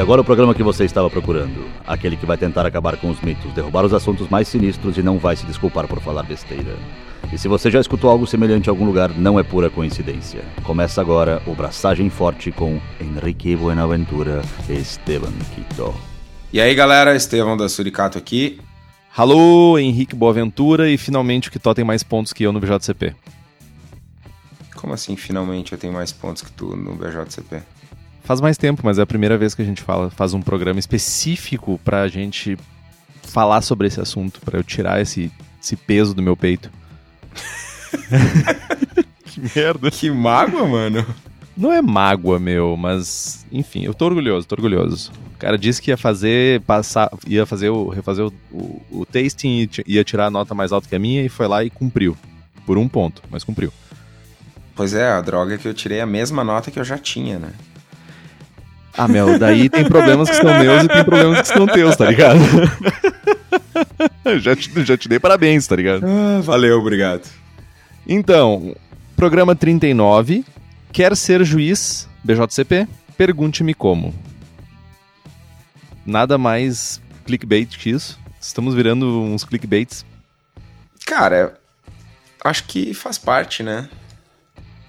E agora o programa que você estava procurando. Aquele que vai tentar acabar com os mitos, derrubar os assuntos mais sinistros e não vai se desculpar por falar besteira. E se você já escutou algo semelhante em algum lugar, não é pura coincidência. Começa agora o Braçagem Forte com Henrique Buenaventura e Esteban Quito. E aí galera, Estevão da Suricato aqui. Alô, Henrique Boaventura e finalmente o Quito tem mais pontos que eu no BJCP. Como assim, finalmente eu tenho mais pontos que tu no BJCP? Faz mais tempo, mas é a primeira vez que a gente fala, faz um programa específico pra gente falar sobre esse assunto, pra eu tirar esse, esse peso do meu peito. que merda. Que mágoa, mano. Não é mágoa, meu, mas enfim, eu tô orgulhoso, tô orgulhoso. O cara disse que ia fazer, passar, ia fazer o, refazer o, o, o tasting e ia tirar a nota mais alta que a minha e foi lá e cumpriu. Por um ponto, mas cumpriu. Pois é, a droga é que eu tirei a mesma nota que eu já tinha, né? Ah, meu, daí tem problemas que são meus e tem problemas que são teus, tá ligado? já, te, já te dei parabéns, tá ligado? Ah, valeu, obrigado. Então, programa 39. Quer ser juiz, BJCP? Pergunte-me como. Nada mais clickbait que isso. Estamos virando uns clickbaits. Cara, acho que faz parte, né?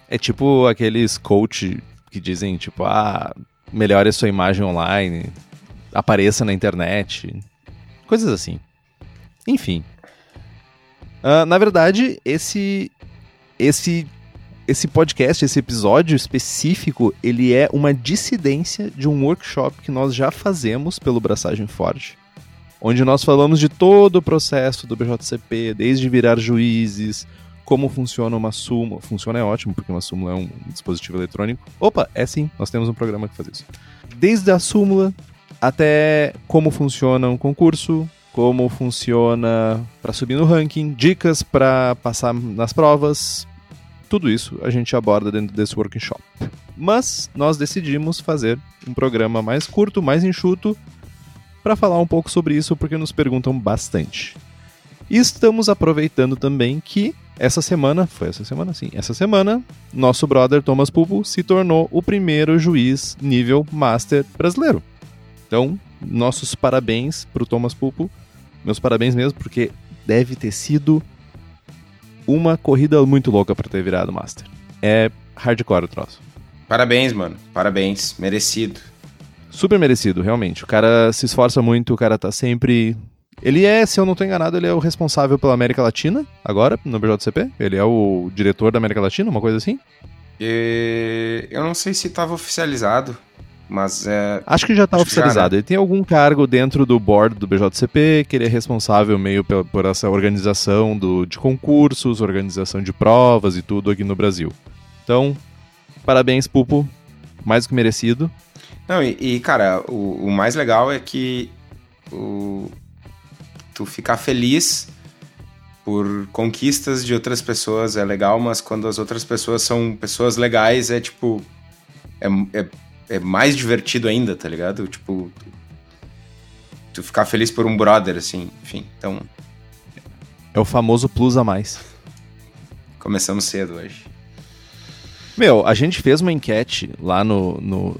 É tipo aqueles coach que dizem, tipo, ah, melhore a sua imagem online, apareça na internet, coisas assim. Enfim. Uh, na verdade, esse esse esse podcast, esse episódio específico, ele é uma dissidência de um workshop que nós já fazemos pelo Braçagem Forte, onde nós falamos de todo o processo do BJCP, desde virar juízes, como funciona uma súmula. Funciona é ótimo, porque uma súmula é um dispositivo eletrônico. Opa, é sim, nós temos um programa que faz isso. Desde a súmula até como funciona um concurso, como funciona para subir no ranking, dicas para passar nas provas. Tudo isso a gente aborda dentro desse workshop. Mas nós decidimos fazer um programa mais curto, mais enxuto, para falar um pouco sobre isso, porque nos perguntam bastante. E estamos aproveitando também que essa semana, foi essa semana sim, essa semana, nosso brother Thomas Pupo se tornou o primeiro juiz nível Master brasileiro. Então, nossos parabéns pro Thomas Pupo. Meus parabéns mesmo, porque deve ter sido uma corrida muito louca para ter virado Master. É hardcore o troço. Parabéns, mano. Parabéns. Merecido. Super merecido, realmente. O cara se esforça muito, o cara tá sempre ele é, se eu não estou enganado, ele é o responsável pela América Latina, agora, no BJCP. Ele é o diretor da América Latina, uma coisa assim? E... Eu não sei se estava oficializado, mas é... Acho que já está oficializado. Já, né? Ele tem algum cargo dentro do board do BJCP, que ele é responsável meio por, por essa organização do, de concursos, organização de provas e tudo aqui no Brasil. Então, parabéns, Pupo. Mais do que merecido. Não, e, e cara, o, o mais legal é que o, tu ficar feliz por conquistas de outras pessoas é legal, mas quando as outras pessoas são pessoas legais, é tipo. É, é, é mais divertido ainda, tá ligado? Tipo. Tu, tu ficar feliz por um brother, assim, enfim. Então. É o famoso plus a mais. Começamos cedo hoje. Meu, a gente fez uma enquete lá no, no,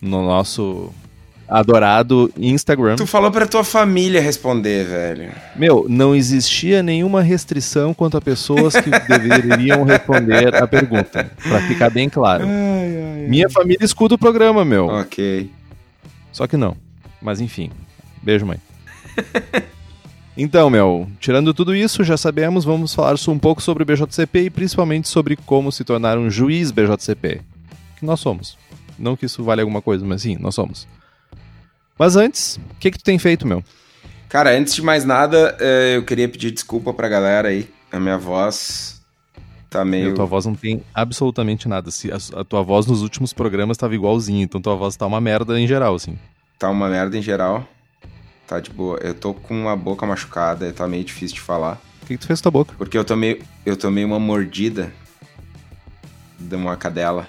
no nosso adorado Instagram. Tu falou pra tua família responder, velho. Meu, não existia nenhuma restrição quanto a pessoas que deveriam responder a pergunta. Pra ficar bem claro. Ai, ai, Minha família escuta o programa, meu. Ok. Só que não. Mas enfim. Beijo, mãe. Então, meu, tirando tudo isso, já sabemos, vamos falar um pouco sobre o BJCP e principalmente sobre como se tornar um juiz BJCP. Que nós somos. Não que isso vale alguma coisa, mas sim, nós somos. Mas antes, o que que tu tem feito, meu? Cara, antes de mais nada, eh, eu queria pedir desculpa pra galera aí. A minha voz tá meio. A tua voz não tem absolutamente nada. A tua voz nos últimos programas tava igualzinha, então tua voz tá uma merda em geral, assim. Tá uma merda em geral. Tá de boa. Eu tô com a boca machucada, tá meio difícil de falar. O que, que tu fez com tua boca? Porque eu tomei, eu tomei uma mordida de uma cadela.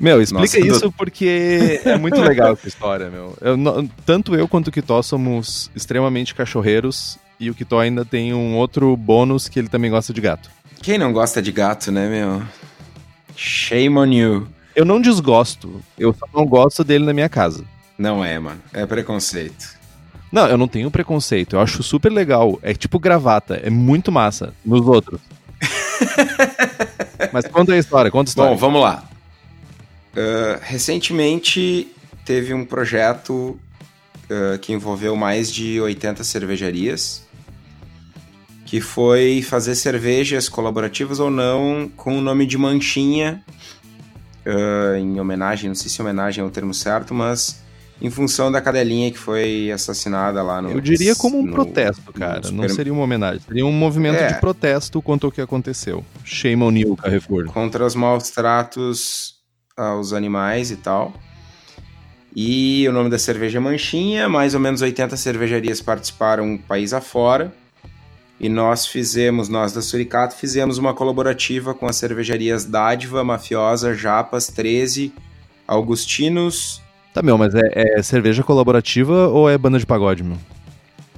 Meu, explica Nossa, isso porque é muito legal essa história, meu. Eu, tanto eu quanto o Kitó somos extremamente cachorreiros e o Kitó ainda tem um outro bônus que ele também gosta de gato. Quem não gosta de gato, né, meu? Shame on you. Eu não desgosto, eu só não gosto dele na minha casa. Não é, mano. É preconceito. Não, eu não tenho preconceito. Eu acho super legal. É tipo gravata. É muito massa. Nos outros. Mas conta a história, conta a história. Bom, vamos lá. Uh, recentemente teve um projeto uh, que envolveu mais de 80 cervejarias, que foi fazer cervejas colaborativas ou não com o nome de Manchinha, uh, em homenagem, não sei se homenagem é o termo certo, mas em função da cadelinha que foi assassinada lá no. Eu diria como um no, protesto, cara. Super... Não seria uma homenagem. Seria um movimento é. de protesto contra o que aconteceu. Shame on you, Carrefour. Contra os maus tratos aos animais e tal. E o nome da cerveja é Manchinha. Mais ou menos 80 cervejarias participaram país afora. E nós fizemos, nós da Suricato, fizemos uma colaborativa com as cervejarias Dádiva, Mafiosa, Japas, 13, Augustinos Tá, meu, mas é, é, cerveja colaborativa ou é banda de pagode, meu?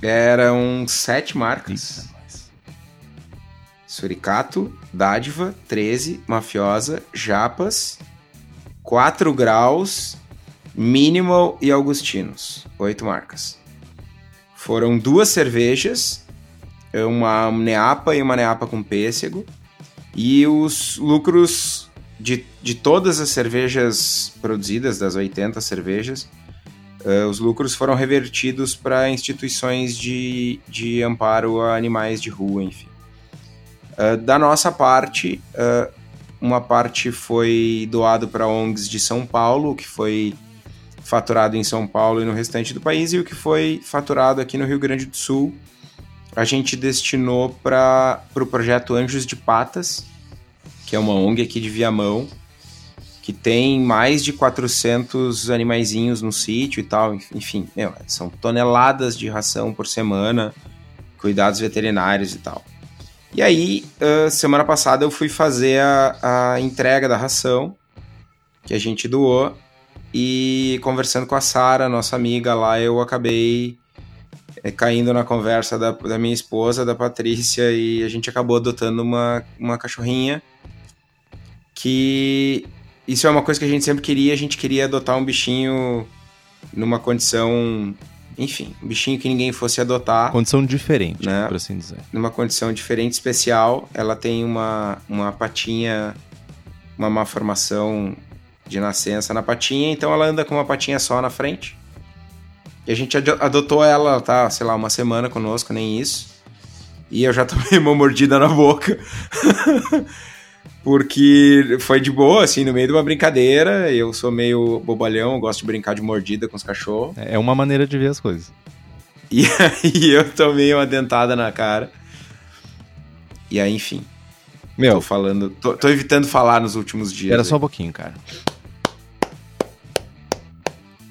Eram sete marcas. Eita, Suricato, Dádiva, 13, Mafiosa, Japas, 4 Graus, Minimal e Augustinos. Oito marcas. Foram duas cervejas, uma neapa e uma neapa com pêssego. E os lucros de, de todas as cervejas produzidas, das 80 cervejas, uh, os lucros foram revertidos para instituições de, de amparo a animais de rua, enfim. Uh, da nossa parte, uh, uma parte foi doado para ONGs de São Paulo, que foi faturado em São Paulo e no restante do país, e o que foi faturado aqui no Rio Grande do Sul, a gente destinou para o pro projeto Anjos de Patas, que é uma ONG aqui de Viamão, que tem mais de 400 animaizinhos no sítio e tal. Enfim, meu, são toneladas de ração por semana, cuidados veterinários e tal. E aí, uh, semana passada eu fui fazer a, a entrega da ração que a gente doou e conversando com a Sara, nossa amiga lá, eu acabei é, caindo na conversa da, da minha esposa, da Patrícia, e a gente acabou adotando uma, uma cachorrinha que isso é uma coisa que a gente sempre queria, a gente queria adotar um bichinho numa condição, enfim, um bichinho que ninguém fosse adotar. Condição diferente, né? por assim dizer. Numa condição diferente, especial. Ela tem uma, uma patinha, uma má formação de nascença na patinha, então ela anda com uma patinha só na frente. E a gente adotou ela, tá, sei lá, uma semana conosco, nem isso. E eu já tomei uma mordida na boca. porque foi de boa, assim, no meio de uma brincadeira. Eu sou meio bobalhão, gosto de brincar de mordida com os cachorros. É uma maneira de ver as coisas. E aí eu tomei uma dentada na cara. E aí, enfim. Meu. Tô falando. Tô, tô evitando falar nos últimos dias. Era aí. só um pouquinho, cara.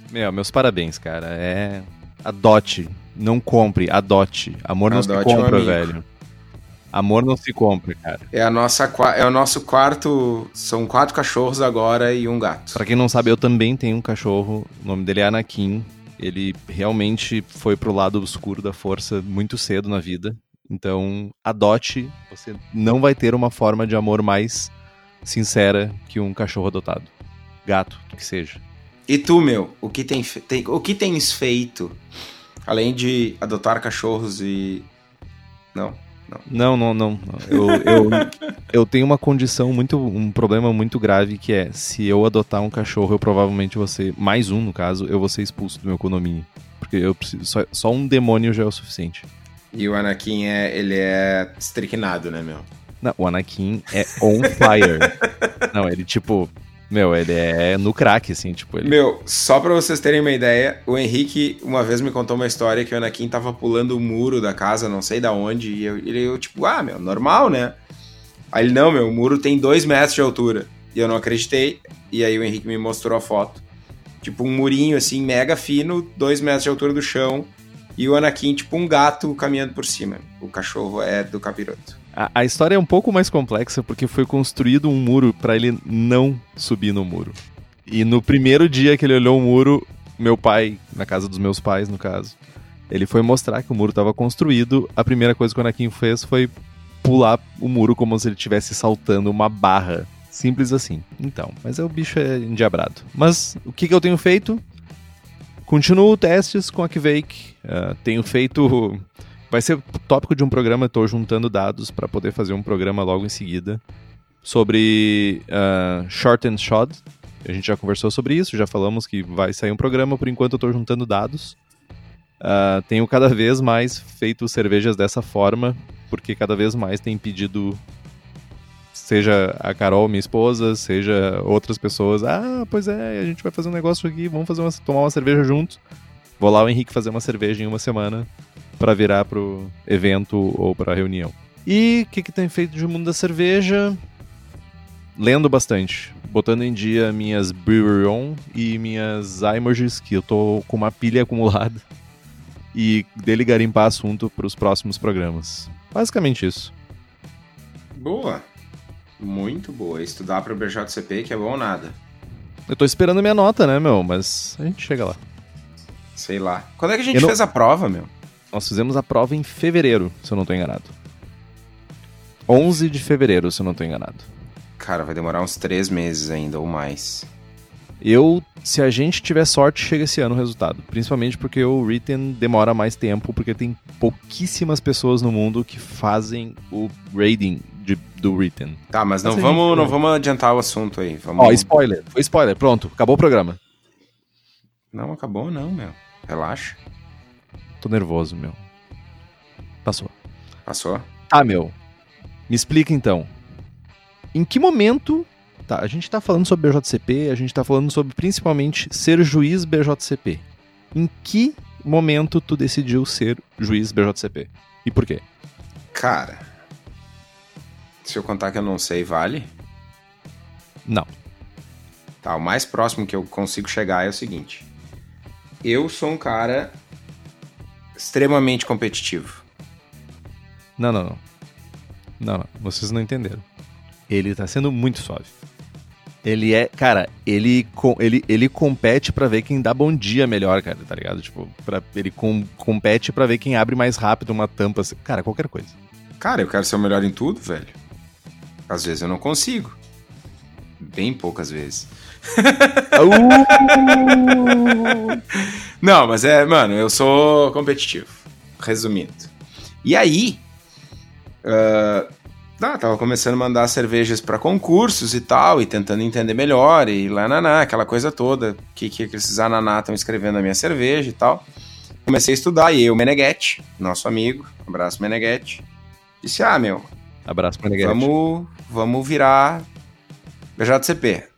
Meu, meus parabéns, cara. É. Adote. Não compre, adote. Amor não adote se compra, um velho. Amor não se compra, cara. É, a nossa, é o nosso quarto. São quatro cachorros agora e um gato. Pra quem não sabe, eu também tenho um cachorro. O nome dele é Anakin. Ele realmente foi pro lado obscuro da força muito cedo na vida. Então, adote. Você não vai ter uma forma de amor mais sincera que um cachorro adotado. Gato, que seja. E tu, meu, o que, tem, tem, o que tens feito? Além de adotar cachorros e. Não. Não, não, não. Eu, eu, eu tenho uma condição muito. um problema muito grave que é se eu adotar um cachorro, eu provavelmente vou ser. Mais um, no caso, eu vou ser expulso do meu condomínio. Porque eu preciso. Só, só um demônio já é o suficiente. E o Anakin é. ele é estricnado, né, meu? Não, o Anakin é on fire. não, ele tipo. Meu, ele é no crack, assim, tipo. Ele... Meu, só pra vocês terem uma ideia, o Henrique uma vez me contou uma história que o Anakin tava pulando o muro da casa, não sei da onde, e eu, ele, eu, tipo, ah, meu, normal, né? Aí ele, não, meu, o muro tem dois metros de altura. E eu não acreditei, e aí o Henrique me mostrou a foto. Tipo, um murinho, assim, mega fino, dois metros de altura do chão, e o Anakin, tipo, um gato caminhando por cima. O cachorro é do capiroto. A, a história é um pouco mais complexa porque foi construído um muro para ele não subir no muro. E no primeiro dia que ele olhou o muro, meu pai, na casa dos meus pais, no caso, ele foi mostrar que o muro estava construído. A primeira coisa que o Anakin fez foi pular o muro como se ele estivesse saltando uma barra. Simples assim. Então, mas é o bicho é endiabrado. Mas o que, que eu tenho feito? Continuo testes com a Kveik. Uh, tenho feito. Vai ser tópico de um programa, estou juntando dados para poder fazer um programa logo em seguida sobre uh, Short and Shot. A gente já conversou sobre isso, já falamos que vai sair um programa, por enquanto eu estou juntando dados. Uh, tenho cada vez mais feito cervejas dessa forma, porque cada vez mais tem pedido, seja a Carol, minha esposa, seja outras pessoas, ah, pois é, a gente vai fazer um negócio aqui, vamos fazer uma, tomar uma cerveja juntos. Vou lá o Henrique fazer uma cerveja em uma semana para virar pro evento ou pra reunião. E o que, que tem feito de mundo da cerveja? Lendo bastante, botando em dia minhas Brewery On e minhas iMerges, que eu tô com uma pilha acumulada e dele garimpar assunto para os próximos programas. Basicamente isso. Boa. Muito boa. Estudar para o BJCP, que é bom ou nada. Eu tô esperando minha nota, né, meu? Mas a gente chega lá. Sei lá. Quando é que a gente não... fez a prova, meu? Nós fizemos a prova em fevereiro, se eu não tô enganado. 11 de fevereiro, se eu não tô enganado. Cara, vai demorar uns três meses ainda ou mais. Eu, se a gente tiver sorte, chega esse ano o resultado. Principalmente porque o written demora mais tempo, porque tem pouquíssimas pessoas no mundo que fazem o grading de, do written. Tá, mas não, vamos, gente... não vamos adiantar o assunto aí. Vamos... Ó, spoiler. Foi spoiler. Pronto, acabou o programa. Não, acabou não, meu. Relaxa. Tô nervoso, meu. Passou. Passou? Ah, meu. Me explica então. Em que momento Tá, a gente tá falando sobre BJCP, a gente tá falando sobre principalmente ser juiz BJCP. Em que momento tu decidiu ser juiz BJCP? E por quê? Cara, se eu contar que eu não sei, vale? Não. Tá, o mais próximo que eu consigo chegar é o seguinte. Eu sou um cara extremamente competitivo. Não, não, não. Não, não. Vocês não entenderam. Ele tá sendo muito suave. Ele é, cara, ele, ele, ele compete para ver quem dá bom dia melhor, cara, tá ligado? Tipo, pra, ele com, compete para ver quem abre mais rápido uma tampa, assim, cara, qualquer coisa. Cara, eu quero ser o melhor em tudo, velho. Às vezes eu não consigo. Bem poucas vezes. Uh! não, mas é, mano, eu sou competitivo. Resumindo. E aí, uh, ah, tava começando a mandar cervejas para concursos e tal, e tentando entender melhor, e lá naná, aquela coisa toda, o que, que esses ananá estão escrevendo na minha cerveja e tal. Comecei a estudar, e eu, Meneghetti, nosso amigo, abraço Meneghetti, disse, ah, meu... Abraço Meneghetti. Vamos, vamos virar BJCP.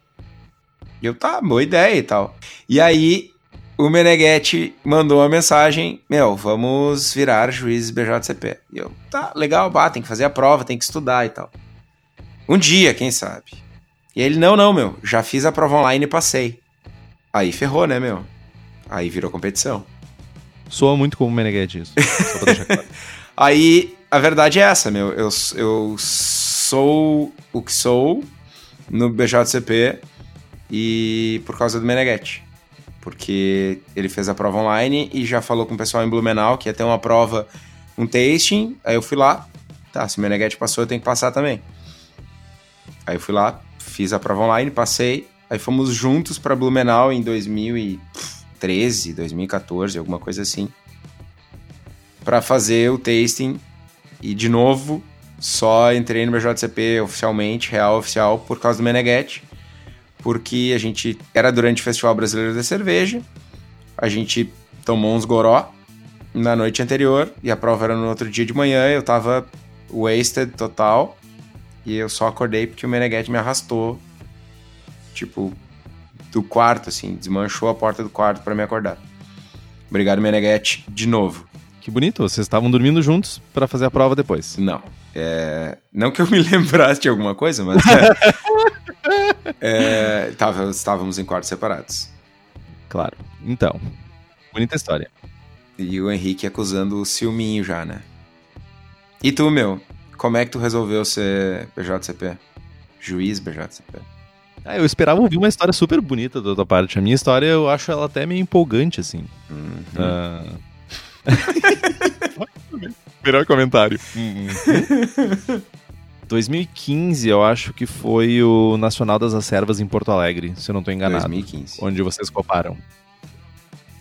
E eu, tá, boa ideia e tal. E aí, o Meneghetti mandou uma mensagem: Meu, vamos virar juízes BJCP. E eu, tá, legal, bah, tem que fazer a prova, tem que estudar e tal. Um dia, quem sabe? E ele, não, não, meu, já fiz a prova online e passei. Aí ferrou, né, meu? Aí virou competição. Soa muito como o Meneghetti isso. Só pra deixar claro. Aí, a verdade é essa, meu. Eu, eu sou o que sou no BJCP e por causa do Meneghetti porque ele fez a prova online e já falou com o pessoal em Blumenau que ia ter uma prova, um tasting. Aí eu fui lá, tá, se o Meneghetti passou, eu tenho que passar também. Aí eu fui lá, fiz a prova online, passei. Aí fomos juntos para Blumenau em 2013, 2014, alguma coisa assim, para fazer o tasting. E de novo, só entrei no BJCP oficialmente, real oficial, por causa do Meneghetti porque a gente era durante o Festival Brasileiro da Cerveja, a gente tomou uns goró na noite anterior e a prova era no outro dia de manhã, eu tava wasted total e eu só acordei porque o Meneghetti me arrastou, tipo, do quarto, assim, desmanchou a porta do quarto para me acordar. Obrigado, Meneghetti, de novo. Que bonito, vocês estavam dormindo juntos para fazer a prova depois. Não. É... Não que eu me lembrasse de alguma coisa, mas. É... Tava, estávamos em quartos separados. Claro. Então, bonita história. E o Henrique acusando o ciúminho já, né? E tu, meu? Como é que tu resolveu ser BJCP? Juiz BJCP? Ah, eu esperava ouvir uma história super bonita da tua parte. A minha história eu acho ela até meio empolgante, assim. Uhum. Uh, Melhor comentário. 2015, eu acho que foi o Nacional das Acervas em Porto Alegre, se eu não estou enganado. 2015. Onde vocês coparam.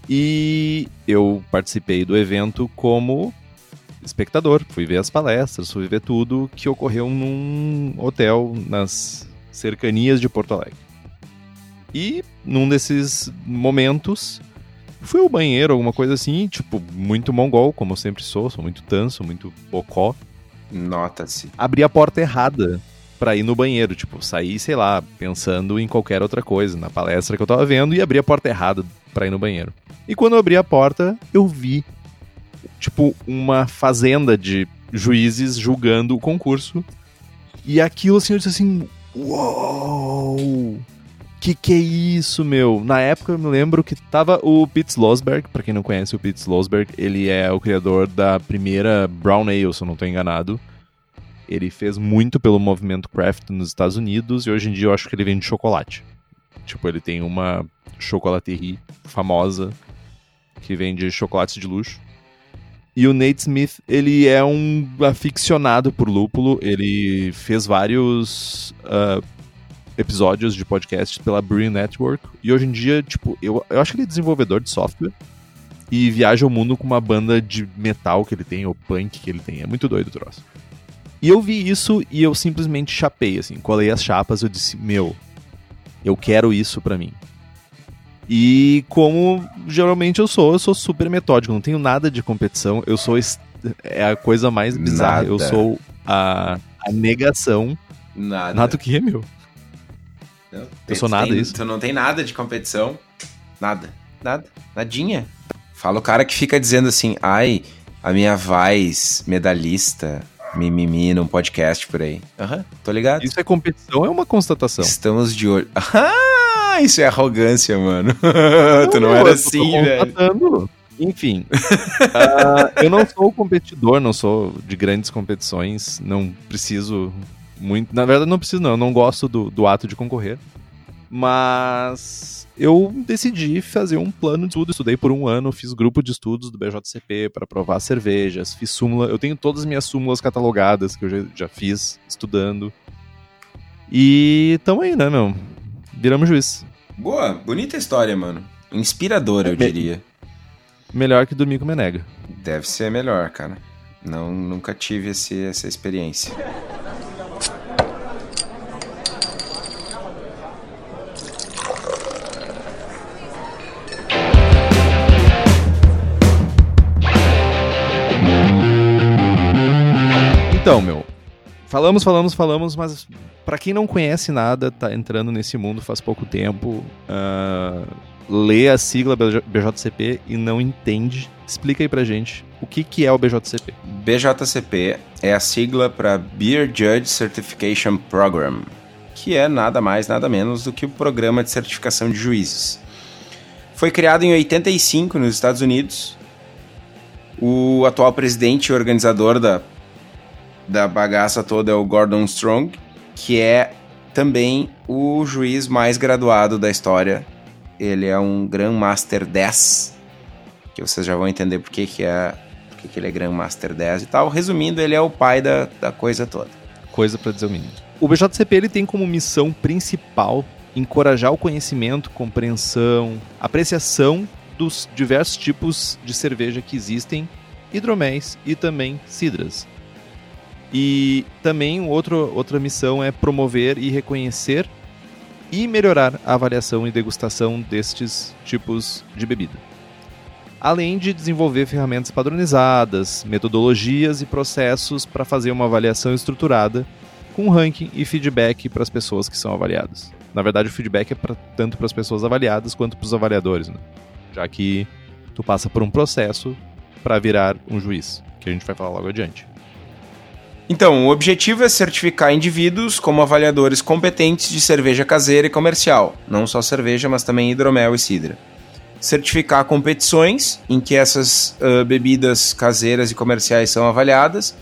E eu participei do evento como espectador, fui ver as palestras, fui ver tudo que ocorreu num hotel nas cercanias de Porto Alegre. E num desses momentos, fui ao banheiro, alguma coisa assim, tipo, muito mongol, como eu sempre sou, sou muito tanso, muito bocó. Nota-se. Abri a porta errada pra ir no banheiro, tipo, saí, sei lá, pensando em qualquer outra coisa, na palestra que eu tava vendo, e abri a porta errada pra ir no banheiro. E quando eu abri a porta, eu vi, tipo, uma fazenda de juízes julgando o concurso. E aquilo, assim, eu disse assim, uou! Que que é isso, meu? Na época eu me lembro que tava o Pete Slosberg, pra quem não conhece o Pete Slosberg, ele é o criador da primeira Brown Ale, se eu não tô enganado. Ele fez muito pelo movimento craft nos Estados Unidos e hoje em dia eu acho que ele vende chocolate. Tipo, ele tem uma chocolaterie famosa que vende chocolates de luxo. E o Nate Smith, ele é um aficionado por lúpulo. Ele fez vários uh, episódios de podcast pela Brewing Network. E hoje em dia, tipo, eu, eu acho que ele é desenvolvedor de software. E viaja o mundo com uma banda de metal que ele tem, ou punk que ele tem. É muito doido o troço. E eu vi isso e eu simplesmente chapei, assim, colei as chapas, eu disse, meu, eu quero isso pra mim. E como geralmente eu sou, eu sou super metódico, não tenho nada de competição, eu sou é a coisa mais bizarra, Nada. eu sou a, a negação. Nada. Nada o que, meu? Não, Eu sou nada tem- isso. Tu não tem nada de competição. Nada. Nada. Nadinha. Fala o cara que fica dizendo assim, ai, a minha voz medalhista, mimimi num podcast por aí. Aham, tô ligado. Isso é competição, é uma constatação. Estamos de olho. Ah, isso é arrogância, mano. tu não era eu tô assim, velho. Enfim, ah, eu não sou competidor, não sou de grandes competições, não preciso muito. Na verdade, não preciso, não. Eu não gosto do, do ato de concorrer. Mas eu decidi fazer um plano de estudo. Estudei por um ano, fiz grupo de estudos do BJCP para provar cervejas, fiz súmula. Eu tenho todas as minhas súmulas catalogadas que eu já, já fiz estudando. E tamo aí, né, meu? Viramos juiz. Boa, bonita história, mano. Inspiradora, eu Me- diria. Melhor que dormir com Menega. Deve ser melhor, cara. Não, nunca tive esse, essa experiência. Então, meu, falamos, falamos, falamos, mas pra quem não conhece nada, tá entrando nesse mundo faz pouco tempo, ah, lê a sigla BJ BJCP e não entende, explica aí pra gente o que, que é o BJCP. BJCP é a sigla para Beer Judge Certification Program, que é nada mais, nada menos do que o programa de certificação de juízes. Foi criado em 85 nos Estados Unidos. O atual presidente e organizador da, da bagaça toda é o Gordon Strong, que é também o juiz mais graduado da história. Ele é um Grandmaster 10, que vocês já vão entender por que, que é por que, ele é Grandmaster 10 e tal. Resumindo, ele é o pai da, da coisa toda. Coisa pra dizer o mínimo. O BJCP ele tem como missão principal encorajar o conhecimento, compreensão, apreciação dos diversos tipos de cerveja que existem, hidroméis e também cidras. E também outro, outra missão é promover e reconhecer e melhorar a avaliação e degustação destes tipos de bebida. Além de desenvolver ferramentas padronizadas, metodologias e processos para fazer uma avaliação estruturada com ranking e feedback para as pessoas que são avaliadas. Na verdade, o feedback é pra, tanto para as pessoas avaliadas quanto para os avaliadores, né? já que tu passa por um processo para virar um juiz, que a gente vai falar logo adiante. Então, o objetivo é certificar indivíduos como avaliadores competentes de cerveja caseira e comercial, não só cerveja, mas também hidromel e cidra. Certificar competições em que essas ah, bebidas caseiras e comerciais são avaliadas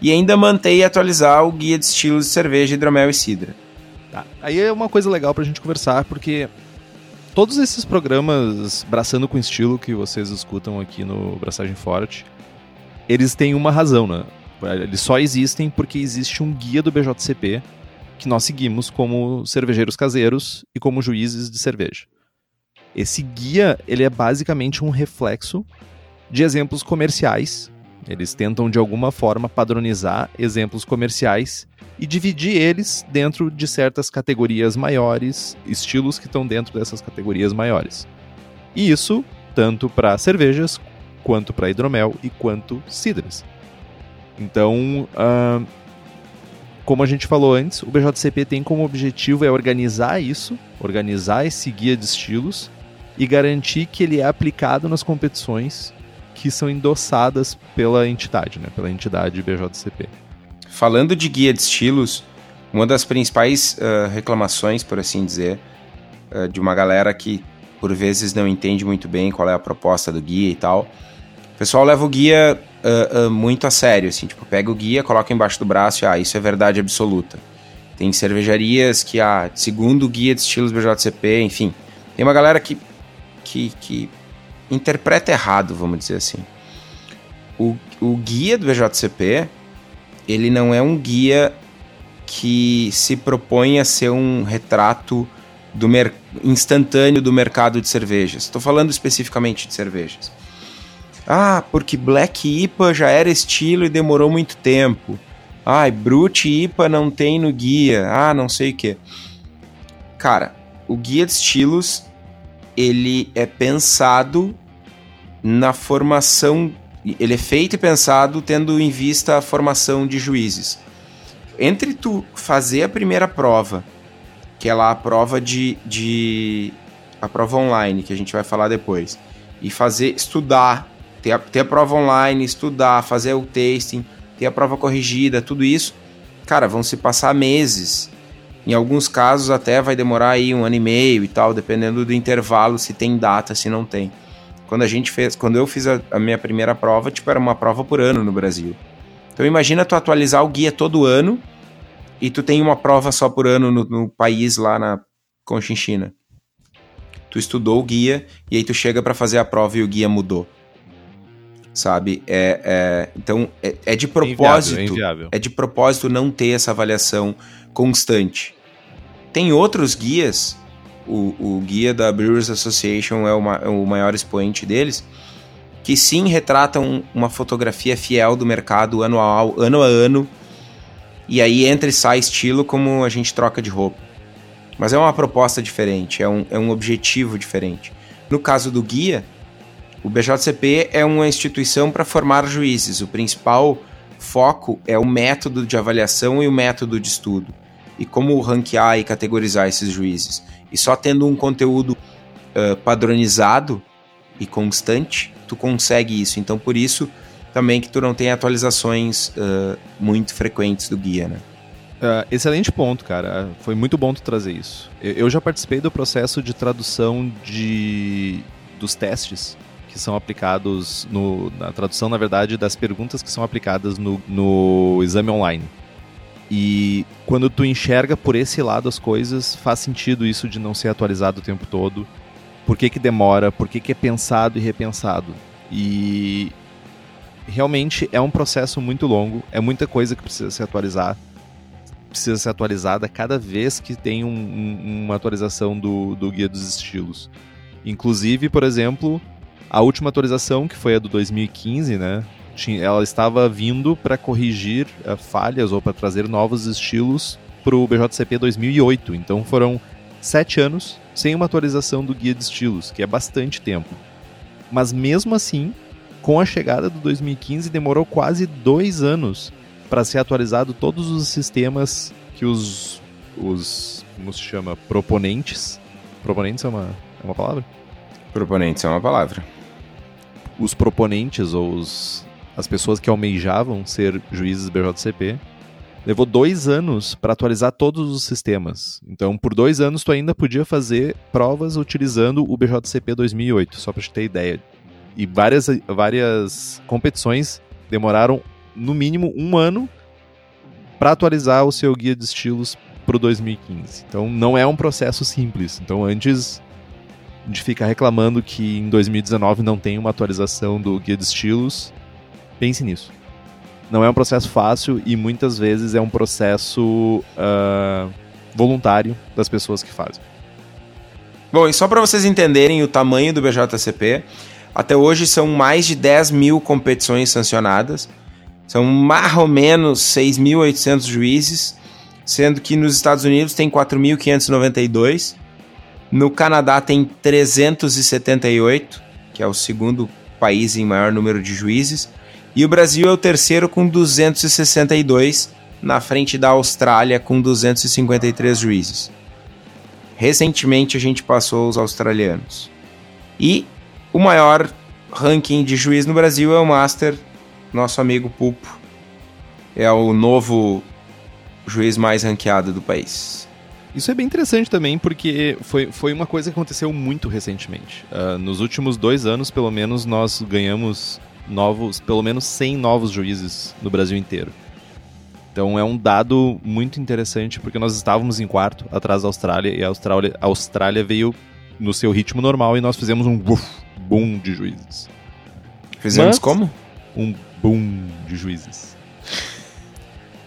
e ainda manter e atualizar o guia de estilos de cerveja, hidromel e cidra. Tá. Aí é uma coisa legal pra gente conversar, porque todos esses programas Braçando com Estilo que vocês escutam aqui no Braçagem Forte, eles têm uma razão, né? Eles só existem porque existe um guia do BJCP que nós seguimos como cervejeiros caseiros e como juízes de cerveja. Esse guia, ele é basicamente um reflexo de exemplos comerciais. Eles tentam de alguma forma padronizar exemplos comerciais e dividir eles dentro de certas categorias maiores, estilos que estão dentro dessas categorias maiores. E isso tanto para cervejas, quanto para hidromel e quanto cidres. Então, uh, como a gente falou antes, o BJCP tem como objetivo é organizar isso, organizar esse guia de estilos e garantir que ele é aplicado nas competições que são endossadas pela entidade, né, pela entidade BJCP. Falando de guia de estilos, uma das principais uh, reclamações, por assim dizer, uh, de uma galera que por vezes não entende muito bem qual é a proposta do guia e tal, o pessoal leva o guia uh, muito a sério, assim, tipo, pega o guia, coloca embaixo do braço e, ah, isso é verdade absoluta. Tem cervejarias que, ah, segundo o guia de estilos BJCP, enfim, tem uma galera que, que, que interpreta errado, vamos dizer assim. O, o guia do BJCP, ele não é um guia que se propõe a ser um retrato do instantâneo do mercado de cervejas. Estou falando especificamente de cervejas. Ah, porque Black IPA já era estilo e demorou muito tempo. Ai, Brute IPA não tem no guia. Ah, não sei o que. Cara, o guia de estilos ele é pensado na formação, ele é feito e pensado tendo em vista a formação de juízes. Entre tu fazer a primeira prova, que é lá a prova de, de a prova online, que a gente vai falar depois, e fazer estudar, ter a, ter a prova online, estudar, fazer o tasting, ter a prova corrigida, tudo isso, cara, vão se passar meses em alguns casos até vai demorar aí um ano e meio e tal, dependendo do intervalo, se tem data, se não tem. Quando a gente fez, quando eu fiz a, a minha primeira prova, tipo, era uma prova por ano no Brasil. Então imagina tu atualizar o guia todo ano e tu tem uma prova só por ano no, no país lá na Conchinchina. Tu estudou o guia e aí tu chega para fazer a prova e o guia mudou. Sabe? É, é então é, é, de propósito. É, inviável, é, é de propósito não ter essa avaliação constante. Tem outros guias, o, o guia da Brewers Association é, uma, é o maior expoente deles, que sim retratam uma fotografia fiel do mercado anual, ano a ano, e aí entra e sai estilo como a gente troca de roupa. Mas é uma proposta diferente, é um, é um objetivo diferente. No caso do guia, o BJCP é uma instituição para formar juízes. O principal foco é o método de avaliação e o método de estudo e como ranquear e categorizar esses juízes. E só tendo um conteúdo uh, padronizado e constante, tu consegue isso. Então, por isso também que tu não tem atualizações uh, muito frequentes do guia, né? Uh, excelente ponto, cara. Foi muito bom tu trazer isso. Eu já participei do processo de tradução de dos testes que são aplicados no, na tradução, na verdade, das perguntas que são aplicadas no, no exame online. E quando tu enxerga por esse lado as coisas, faz sentido isso de não ser atualizado o tempo todo. Por que, que demora? Por que, que é pensado e repensado? E realmente é um processo muito longo, é muita coisa que precisa ser atualizada. Precisa ser atualizada cada vez que tem um, um, uma atualização do, do Guia dos Estilos. Inclusive, por exemplo, a última atualização, que foi a do 2015, né? ela estava vindo para corrigir uh, falhas ou para trazer novos estilos para o BJCP 2008. Então foram sete anos sem uma atualização do guia de estilos, que é bastante tempo. Mas mesmo assim, com a chegada do 2015, demorou quase dois anos para ser atualizado todos os sistemas que os, os como se chama, proponentes. Proponentes é uma, é uma palavra? Proponentes é uma palavra. Os proponentes ou os as pessoas que almejavam ser juízes BJCP, levou dois anos para atualizar todos os sistemas. Então, por dois anos, tu ainda podia fazer provas utilizando o BJCP 2008, só para te ter ideia. E várias, várias competições demoraram, no mínimo, um ano para atualizar o seu guia de estilos para o 2015. Então, não é um processo simples. Então, antes de ficar reclamando que em 2019 não tem uma atualização do guia de estilos, Pense nisso. Não é um processo fácil e muitas vezes é um processo uh, voluntário das pessoas que fazem. Bom, e só para vocês entenderem o tamanho do BJCP, até hoje são mais de 10 mil competições sancionadas, são mais ou menos 6.800 juízes, sendo que nos Estados Unidos tem 4.592, no Canadá tem 378, que é o segundo país em maior número de juízes, e o Brasil é o terceiro com 262, na frente da Austrália com 253 juízes. Recentemente a gente passou os australianos. E o maior ranking de juiz no Brasil é o Master, nosso amigo Pupo. É o novo juiz mais ranqueado do país. Isso é bem interessante também, porque foi, foi uma coisa que aconteceu muito recentemente. Uh, nos últimos dois anos, pelo menos, nós ganhamos novos, pelo menos 100 novos juízes no Brasil inteiro. Então é um dado muito interessante, porque nós estávamos em quarto, atrás da Austrália, e a Austrália, a Austrália veio no seu ritmo normal e nós fizemos um uf, boom de juízes. Fizemos Mas, como? Um boom de juízes.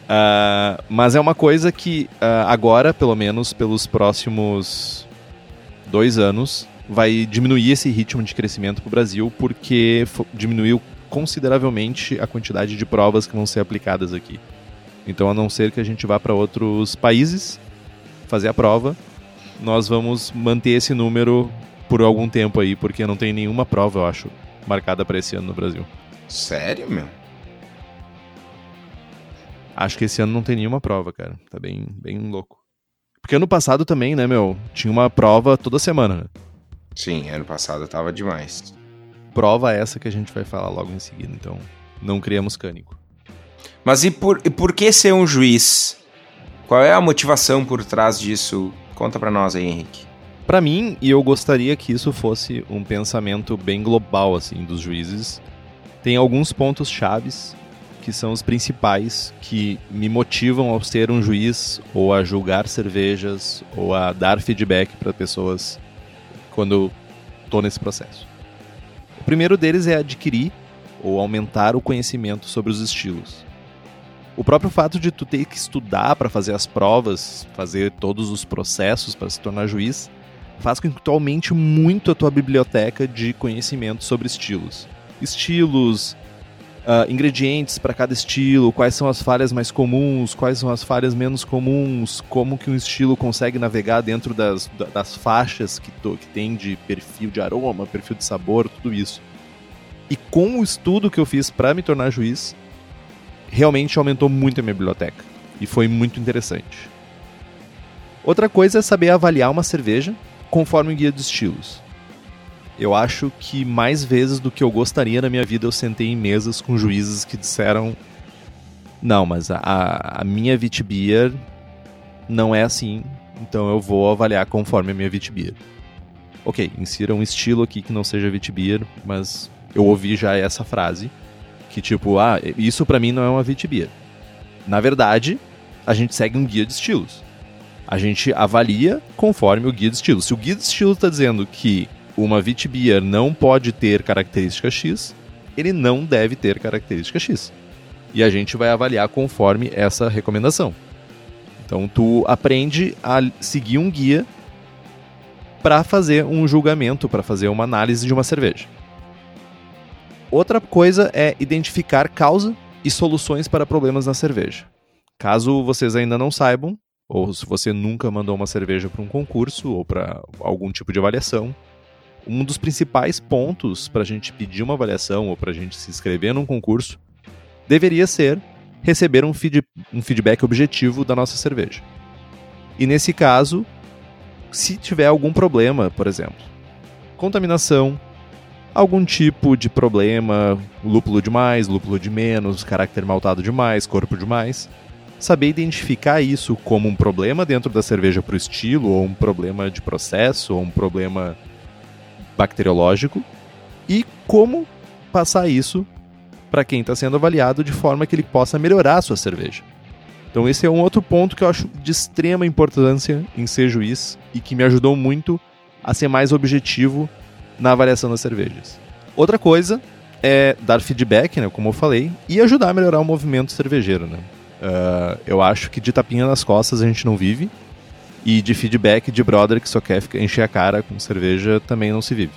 Uh, mas é uma coisa que uh, agora, pelo menos pelos próximos dois anos, vai diminuir esse ritmo de crescimento para o Brasil, porque diminuiu consideravelmente a quantidade de provas que vão ser aplicadas aqui. Então, a não ser que a gente vá para outros países fazer a prova, nós vamos manter esse número por algum tempo aí, porque não tem nenhuma prova, eu acho, marcada para esse ano no Brasil. Sério, meu? Acho que esse ano não tem nenhuma prova, cara. Tá bem, bem louco. Porque ano passado também, né, meu? Tinha uma prova toda semana, né? Sim, ano passado tava demais. Prova essa que a gente vai falar logo em seguida, então não criamos cânico. Mas e por, e por que ser um juiz? Qual é a motivação por trás disso? Conta para nós aí, Henrique. Para mim, e eu gostaria que isso fosse um pensamento bem global assim dos juízes, tem alguns pontos chaves que são os principais que me motivam a ser um juiz ou a julgar cervejas ou a dar feedback para pessoas quando estou nesse processo. O primeiro deles é adquirir ou aumentar o conhecimento sobre os estilos. O próprio fato de tu ter que estudar para fazer as provas, fazer todos os processos para se tornar juiz, faz com que tu aumente muito a tua biblioteca de conhecimento sobre estilos. Estilos, uh, ingredientes para cada estilo, quais são as falhas mais comuns, quais são as falhas menos comuns, como que um estilo consegue navegar dentro das, das faixas que, to, que tem de perfil de aroma, perfil de sabor, tudo isso. E com o estudo que eu fiz para me tornar juiz, realmente aumentou muito a minha biblioteca. E foi muito interessante. Outra coisa é saber avaliar uma cerveja conforme o guia de estilos. Eu acho que mais vezes do que eu gostaria na minha vida eu sentei em mesas com juízes que disseram: Não, mas a, a minha Vitbier não é assim, então eu vou avaliar conforme a minha Vitbier. Ok, insira um estilo aqui que não seja Vitbier, mas eu ouvi já essa frase que tipo, ah, isso para mim não é uma Vitibia. Na verdade, a gente segue um guia de estilos. A gente avalia conforme o guia de estilos. Se o guia de estilos está dizendo que uma Vitibia não pode ter característica X, ele não deve ter característica X. E a gente vai avaliar conforme essa recomendação. Então tu aprende a seguir um guia para fazer um julgamento, para fazer uma análise de uma cerveja. Outra coisa é identificar causa e soluções para problemas na cerveja. Caso vocês ainda não saibam, ou se você nunca mandou uma cerveja para um concurso ou para algum tipo de avaliação, um dos principais pontos para a gente pedir uma avaliação ou para a gente se inscrever num concurso deveria ser receber um, feed, um feedback objetivo da nossa cerveja. E nesse caso, se tiver algum problema, por exemplo, contaminação, algum tipo de problema, lúpulo demais, lúpulo de menos, caráter maltado demais, corpo demais. Saber identificar isso como um problema dentro da cerveja para o estilo, ou um problema de processo, ou um problema bacteriológico, e como passar isso para quem está sendo avaliado de forma que ele possa melhorar a sua cerveja. Então esse é um outro ponto que eu acho de extrema importância em ser juiz e que me ajudou muito a ser mais objetivo na avaliação das cervejas. Outra coisa é dar feedback, né, como eu falei, e ajudar a melhorar o movimento cervejeiro. Né? Uh, eu acho que de tapinha nas costas a gente não vive, E de feedback de brother que só quer encher a cara com cerveja também não se vive.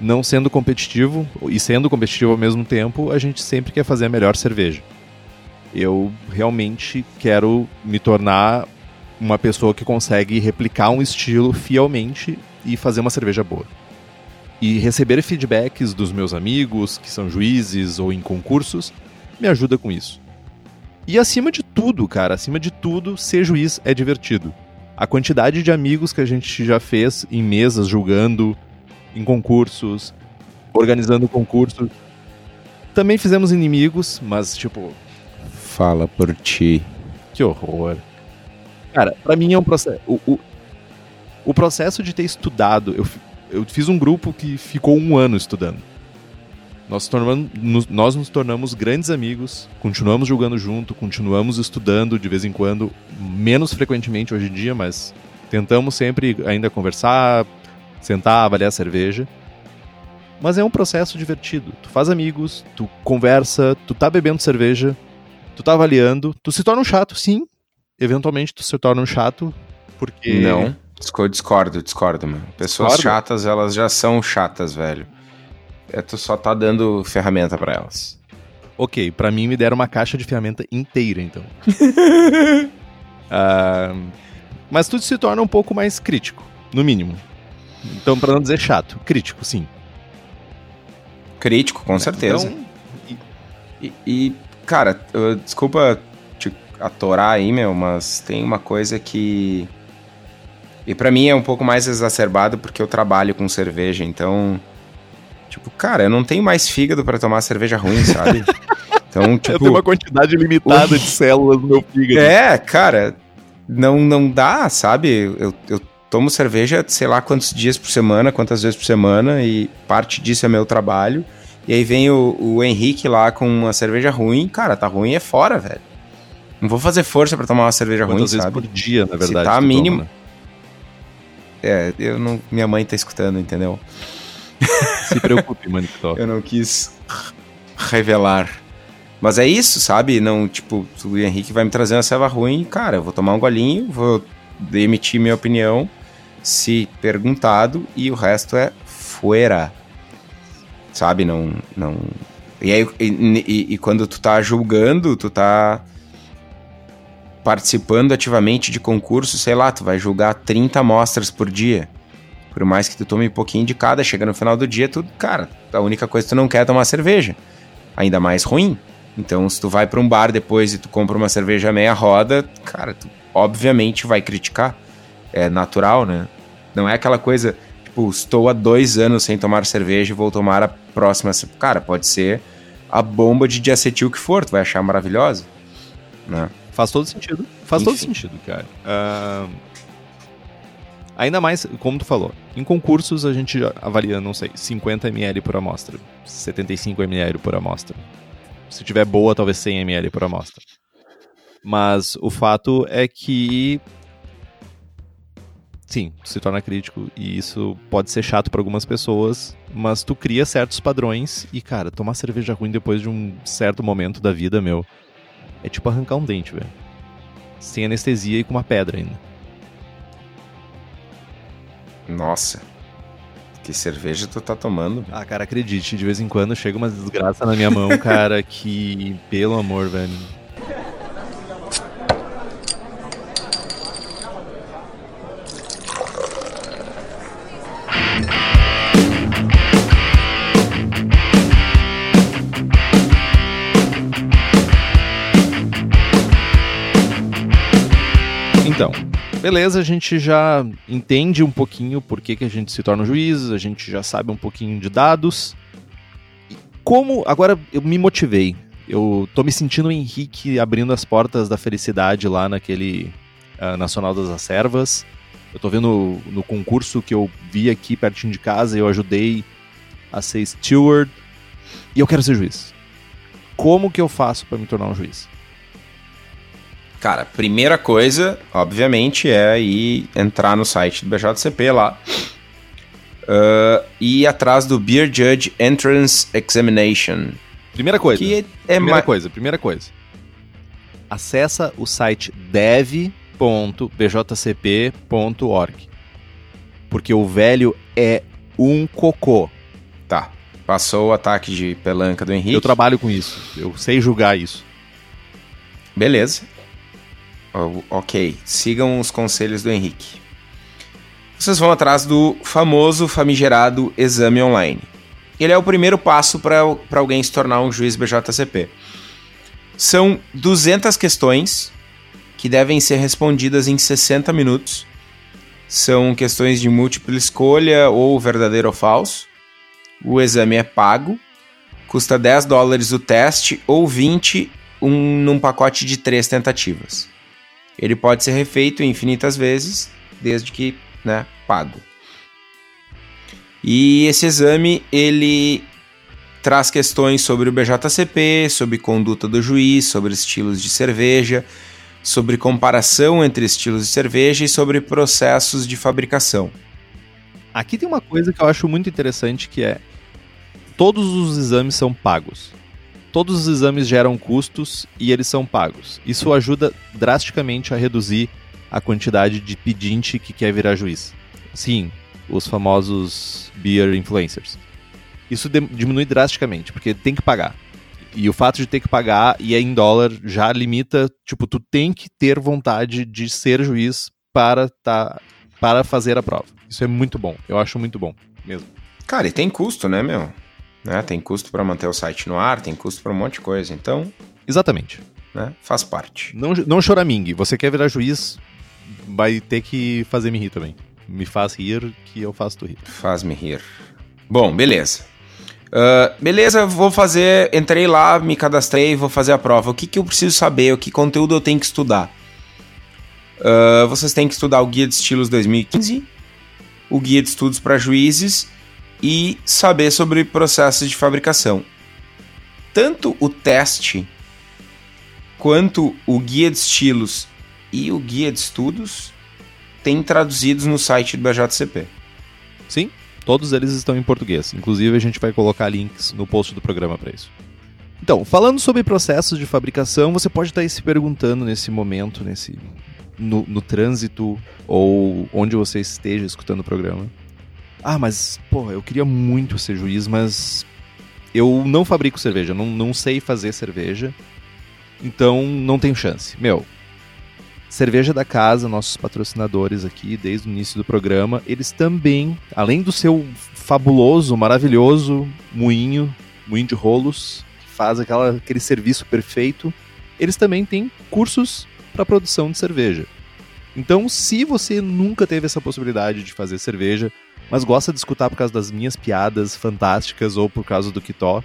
Não sendo competitivo e sendo competitivo ao mesmo tempo, a gente sempre quer fazer a melhor cerveja. Eu realmente quero me tornar uma pessoa que consegue replicar um estilo fielmente e fazer uma cerveja boa. E receber feedbacks dos meus amigos, que são juízes ou em concursos, me ajuda com isso. E acima de tudo, cara, acima de tudo, ser juiz é divertido. A quantidade de amigos que a gente já fez em mesas julgando, em concursos, organizando concursos. Também fizemos inimigos, mas tipo, Fala por ti. que horror. Cara, pra mim é um processo. O, o, o processo de ter estudado. Eu, eu fiz um grupo que ficou um ano estudando. Nós, tornamos, nos, nós nos tornamos grandes amigos, continuamos jogando junto, continuamos estudando de vez em quando, menos frequentemente hoje em dia, mas tentamos sempre ainda conversar, sentar, avaliar a cerveja. Mas é um processo divertido. Tu faz amigos, tu conversa, tu tá bebendo cerveja, tu tá avaliando, tu se torna um chato, sim. Eventualmente tu se torna um chato, porque. Não. Disco- Discordo, discordo, mano. Pessoas Discorda? chatas, elas já são chatas, velho. É, tu só tá dando ferramenta pra elas. Ok, pra mim me deram uma caixa de ferramenta inteira, então. Ah, mas tudo se torna um pouco mais crítico, no mínimo. Então, pra não dizer chato, crítico, sim. Crítico, com certeza. Então, E, e, cara, eu- desculpa te atorar aí, meu, mas tem uma coisa que. E pra mim é um pouco mais exacerbado porque eu trabalho com cerveja, então. Tipo, cara, eu não tenho mais fígado pra tomar cerveja ruim, sabe? Então, eu tipo. tenho uma quantidade limitada de células no meu fígado. É, cara, não, não dá, sabe? Eu, eu tomo cerveja, sei lá quantos dias por semana, quantas vezes por semana, e parte disso é meu trabalho. E aí vem o, o Henrique lá com uma cerveja ruim, cara, tá ruim é fora, velho. Não vou fazer força pra tomar uma cerveja ruim, Quantas vezes sabe? por dia, na verdade. tá tu toma, mínimo- né? É, eu não, minha mãe tá escutando, entendeu? Se preocupe, mano. Eu não quis revelar. Mas é isso, sabe? Não, tipo, o Henrique vai me trazer uma ceva ruim, cara, eu vou tomar um golinho, vou emitir minha opinião, se perguntado, e o resto é fuera. Sabe? Não. não... E aí, e, e- e quando tu tá julgando, tu tá participando ativamente de concurso, sei lá, tu vai julgar 30 amostras por dia. Por mais que tu tome um pouquinho de cada, chega no final do dia, tu, cara, a única coisa que tu não quer é tomar cerveja. Ainda mais ruim. Então, se tu vai pra um bar depois e tu compra uma cerveja meia roda, cara, tu obviamente vai criticar. É natural, né? Não é aquela coisa, tipo, estou há dois anos sem tomar cerveja e vou tomar a próxima. Cara, pode ser a bomba de diacetil que for, tu vai achar maravilhosa. Né? Faz todo sentido. Faz todo Enfim. sentido, cara. Ah, ainda mais, como tu falou, em concursos a gente avalia, não sei, 50 ml por amostra, 75 ml por amostra. Se tiver boa, talvez 100 ml por amostra. Mas o fato é que sim, se torna crítico e isso pode ser chato para algumas pessoas, mas tu cria certos padrões e cara, tomar cerveja ruim depois de um certo momento da vida, meu, é tipo arrancar um dente, velho. Sem anestesia e com uma pedra ainda. Nossa. Que cerveja tu tá tomando? Ah, cara, acredite, de vez em quando chega uma desgraça na minha mão, cara, que. Pelo amor, velho. Então, beleza, a gente já entende um pouquinho por que, que a gente se torna juiz, a gente já sabe um pouquinho de dados. E como. Agora eu me motivei. Eu tô me sentindo o Henrique abrindo as portas da felicidade lá naquele ah, Nacional das Acervas. Eu tô vendo no concurso que eu vi aqui pertinho de casa, eu ajudei a ser steward. E eu quero ser juiz. Como que eu faço para me tornar um juiz? Cara, primeira coisa, obviamente, é ir entrar no site do BJCP lá ah, e ir atrás do Beer Judge Entrance Examination. Primeira coisa. Que é, primeira coisa, primeira coisa. Acessa o site dev, juiz.bjcp.org. Porque o velho é um cocô. Tá. Passou o ataque de pelanca do Henrique. Eu trabalho com isso. Eu sei julgar isso. Beleza. Ok. Sigam os conselhos do Henrique. Vocês vão atrás do famoso, famigerado exame online. Ele é o primeiro passo para alguém se tornar um juiz BJCP. São 200 questões que devem ser respondidas em 60 minutos. São questões de múltipla escolha ou verdadeiro ou falso. O exame é pago, custa 10 dólares o teste ou 20 um, num pacote de três tentativas. Ele pode ser refeito infinitas vezes, desde que né, pago. E esse exame ele traz questões sobre o BJCP, sobre conduta do juiz, sobre estilos de cerveja, sobre comparação entre estilos de cerveja e sobre processos de fabricação. Aqui tem uma coisa que eu acho muito interessante que é todos os exames são pagos. Todos os exames geram custos e eles são pagos. Isso ajuda drasticamente a reduzir a quantidade de pedinte que quer virar juiz. Sim, os famosos beer influencers. Isso diminui drasticamente, porque tem que pagar. E o fato de ter que pagar e é em dólar já limita, tipo, tu tem que ter vontade de ser juiz para tá para fazer a prova. Isso é muito bom. Eu acho muito bom mesmo. Cara, e tem custo, né, meu? Né? Tem custo para manter o site no ar, tem custo para um monte de coisa. Então, exatamente. Né? Faz parte. Não, não choramingue. Você quer virar juiz, vai ter que fazer me rir também. Me faz rir que eu faço tu rir. Faz-me rir. Bom, beleza. Uh, beleza, vou fazer. Entrei lá, me cadastrei, vou fazer a prova. O que, que eu preciso saber? O que conteúdo eu tenho que estudar? Uh, vocês têm que estudar o Guia de Estilos 2015, o Guia de Estudos para Juízes e saber sobre processos de fabricação. Tanto o teste quanto o Guia de Estilos e o Guia de Estudos têm traduzidos no site do BJCP. Sim, Todos eles estão em português. Inclusive, a gente vai colocar links no post do programa para isso. Então, falando sobre processos de fabricação, você pode estar se perguntando nesse momento, nesse no, no trânsito ou onde você esteja escutando o programa. Ah, mas, pô, eu queria muito ser juiz, mas eu não fabrico cerveja, não, não sei fazer cerveja, então não tenho chance. Meu, Cerveja da Casa, nossos patrocinadores aqui desde o início do programa, eles também, além do seu fabuloso, maravilhoso moinho, moinho de rolos, que faz aquela, aquele serviço perfeito, eles também têm cursos para produção de cerveja. Então, se você nunca teve essa possibilidade de fazer cerveja, mas gosta de escutar por causa das minhas piadas fantásticas ou por causa do Kitó,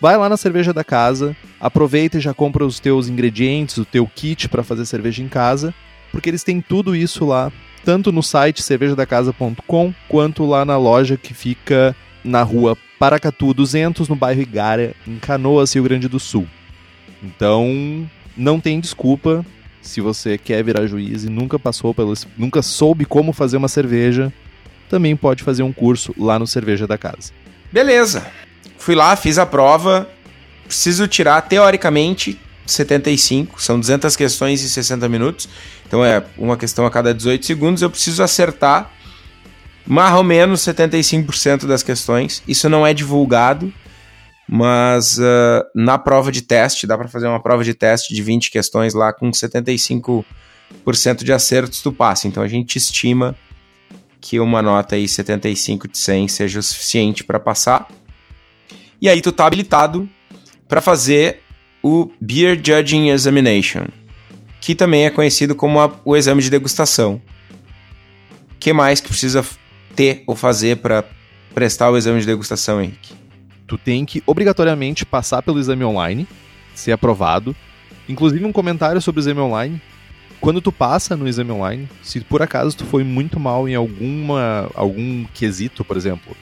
Vai lá na cerveja da casa, aproveita e já compra os teus ingredientes, o teu kit para fazer cerveja em casa, porque eles têm tudo isso lá, tanto no site cervejadacasa.com, quanto lá na loja que fica na rua Paracatu 200, no bairro Igária, em Canoas, Rio Grande do Sul. Então, não tem desculpa se você quer virar juiz e nunca passou pelo, nunca soube como fazer uma cerveja, também pode fazer um curso lá no Cerveja da Casa. Beleza. Fui lá, fiz a prova. Preciso tirar, teoricamente, 75. São 200 questões em 60 minutos. Então é uma questão a cada 18 segundos. Eu preciso acertar mais ou menos 75% das questões. Isso não é divulgado, mas uh, na prova de teste, dá para fazer uma prova de teste de 20 questões lá com 75% de acertos tu passa. Então a gente estima que uma nota aí 75 de 100 seja o suficiente para passar. E aí tu tá habilitado para fazer o Beer Judging Examination, que também é conhecido como a, o exame de degustação. O que mais que precisa ter ou fazer para prestar o exame de degustação, Henrique? Tu tem que obrigatoriamente passar pelo exame online, ser aprovado. Inclusive um comentário sobre o exame online. Quando tu passa no exame online, se por acaso tu foi muito mal em alguma algum quesito, por exemplo,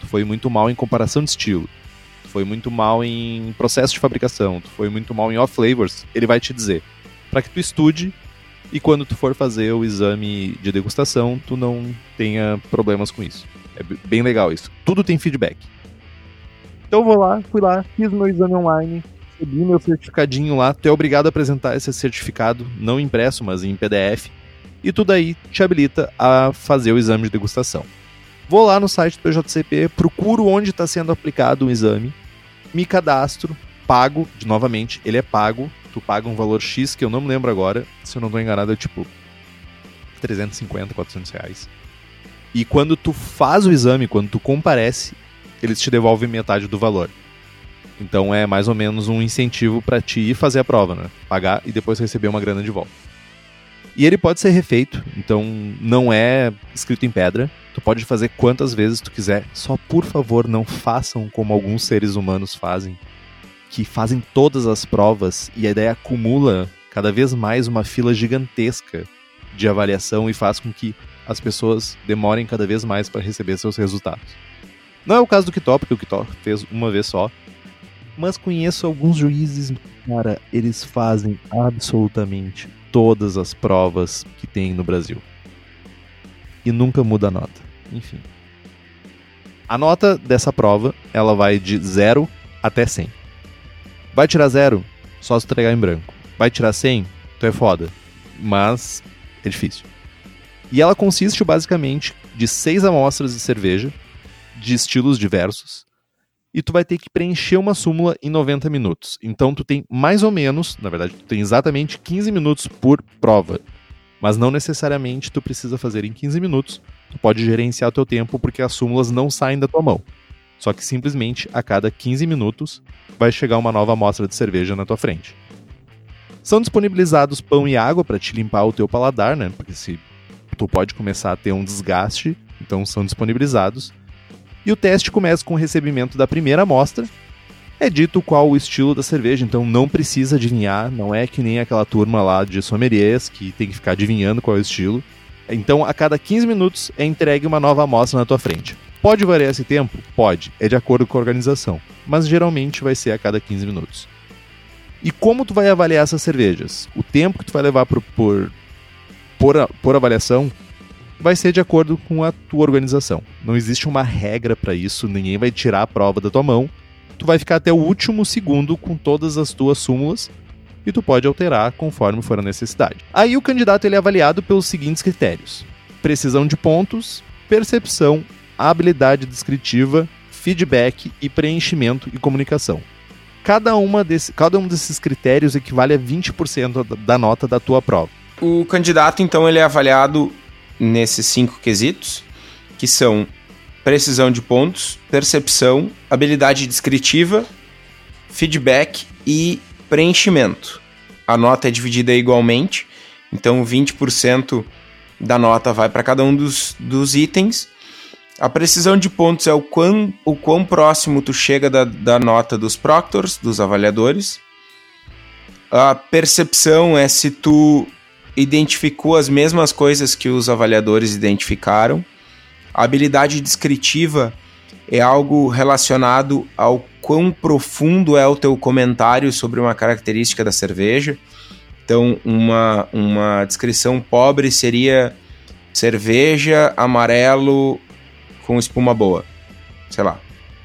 tu foi muito mal em comparação de estilo, foi muito mal em processo de fabricação, tu foi muito mal em off flavors, ele vai te dizer para que tu estude e quando tu for fazer o exame de degustação, tu não tenha problemas com isso. É bem legal isso. Tudo tem feedback. Então vou lá, fui lá, fiz meu exame online, recebi meu certificadinho lá, tu é obrigado a apresentar esse certificado, não impresso, mas em PDF, e tu daí te habilita a fazer o exame de degustação. Vou lá no site do PJCP, procuro onde está sendo aplicado o exame, me cadastro, pago, de, novamente, ele é pago, tu paga um valor X que eu não me lembro agora, se eu não estou enganado é tipo 350, 400 reais. E quando tu faz o exame, quando tu comparece, eles te devolvem metade do valor. Então é mais ou menos um incentivo para ti ir fazer a prova, né? Pagar e depois receber uma grana de volta. E ele pode ser refeito, então não é escrito em pedra. Tu pode fazer quantas vezes tu quiser. Só por favor, não façam como alguns seres humanos fazem, que fazem todas as provas e a ideia acumula cada vez mais uma fila gigantesca de avaliação e faz com que as pessoas demorem cada vez mais para receber seus resultados. Não é o caso do Kitó, porque o Kitó fez uma vez só, mas conheço alguns juízes, cara, eles fazem absolutamente todas as provas que tem no Brasil. E nunca muda a nota. Enfim. A nota dessa prova, ela vai de 0 até 100. Vai tirar 0? Só se entregar em branco. Vai tirar 100? Tu é foda. Mas é difícil. E ela consiste basicamente de seis amostras de cerveja, de estilos diversos, e tu vai ter que preencher uma súmula em 90 minutos. Então tu tem mais ou menos, na verdade, tu tem exatamente 15 minutos por prova. Mas não necessariamente tu precisa fazer em 15 minutos. Tu pode gerenciar o teu tempo porque as súmulas não saem da tua mão. Só que simplesmente a cada 15 minutos vai chegar uma nova amostra de cerveja na tua frente. São disponibilizados pão e água para te limpar o teu paladar, né? Porque se tu pode começar a ter um desgaste, então são disponibilizados. E o teste começa com o recebimento da primeira amostra. É dito qual o estilo da cerveja, então não precisa adivinhar, não é que nem aquela turma lá de sommeliers que tem que ficar adivinhando qual é o estilo. Então, a cada 15 minutos é entregue uma nova amostra na tua frente. Pode variar esse tempo? Pode, é de acordo com a organização, mas geralmente vai ser a cada 15 minutos. E como tu vai avaliar essas cervejas? O tempo que tu vai levar por, por, por, por avaliação vai ser de acordo com a tua organização. Não existe uma regra para isso, ninguém vai tirar a prova da tua mão. Tu vai ficar até o último segundo com todas as tuas súmulas e tu pode alterar conforme for a necessidade. Aí o candidato ele é avaliado pelos seguintes critérios: precisão de pontos, percepção, habilidade descritiva, feedback e preenchimento e comunicação. Cada, uma desse, cada um desses critérios equivale a 20% da nota da tua prova. O candidato, então, ele é avaliado nesses cinco quesitos, que são precisão de pontos, percepção, habilidade descritiva, feedback e preenchimento. A nota é dividida igualmente, então 20% da nota vai para cada um dos, dos itens. A precisão de pontos é o quão, o quão próximo tu chega da, da nota dos proctors, dos avaliadores. A percepção é se tu identificou as mesmas coisas que os avaliadores identificaram. A habilidade descritiva é algo relacionado ao quão profundo é o teu comentário sobre uma característica da cerveja. Então, uma, uma descrição pobre seria cerveja amarelo com espuma boa. Sei lá.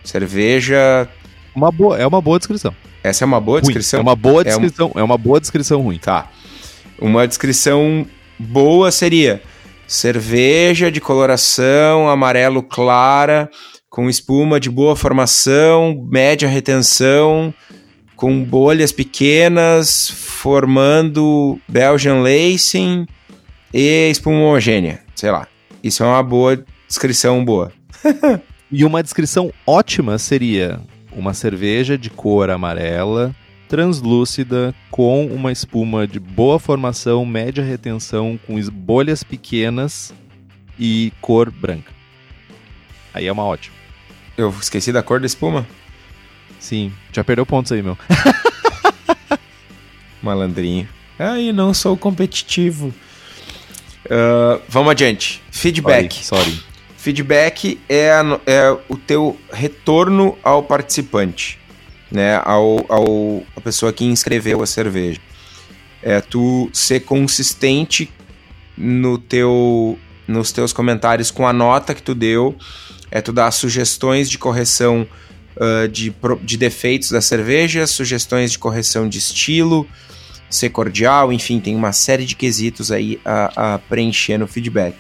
Cerveja. Uma boa, é uma boa descrição. Essa é uma boa ruim. descrição? É uma boa descrição, é, um... é uma boa descrição ruim. Tá. Uma descrição boa seria cerveja de coloração amarelo clara, com espuma de boa formação, média retenção, com bolhas pequenas, formando Belgian Lacing e espuma homogênea. Sei lá. Isso é uma boa descrição boa. e uma descrição ótima seria uma cerveja de cor amarela, translúcida, com uma espuma de boa formação, média retenção, com bolhas pequenas e cor branca. Aí é uma ótima. Eu esqueci da cor da espuma? Sim, já perdeu pontos aí, meu. Malandrinho. Ai, não sou competitivo. Uh, vamos adiante. Feedback. Sorry. sorry. Feedback é, a, é o teu retorno ao participante né, ao, ao a pessoa que inscreveu a cerveja. É tu ser consistente no teu nos teus comentários com a nota que tu deu, é tu dar sugestões de correção uh, de, de defeitos da cerveja, sugestões de correção de estilo, ser cordial, enfim, tem uma série de quesitos aí a, a preencher no feedback.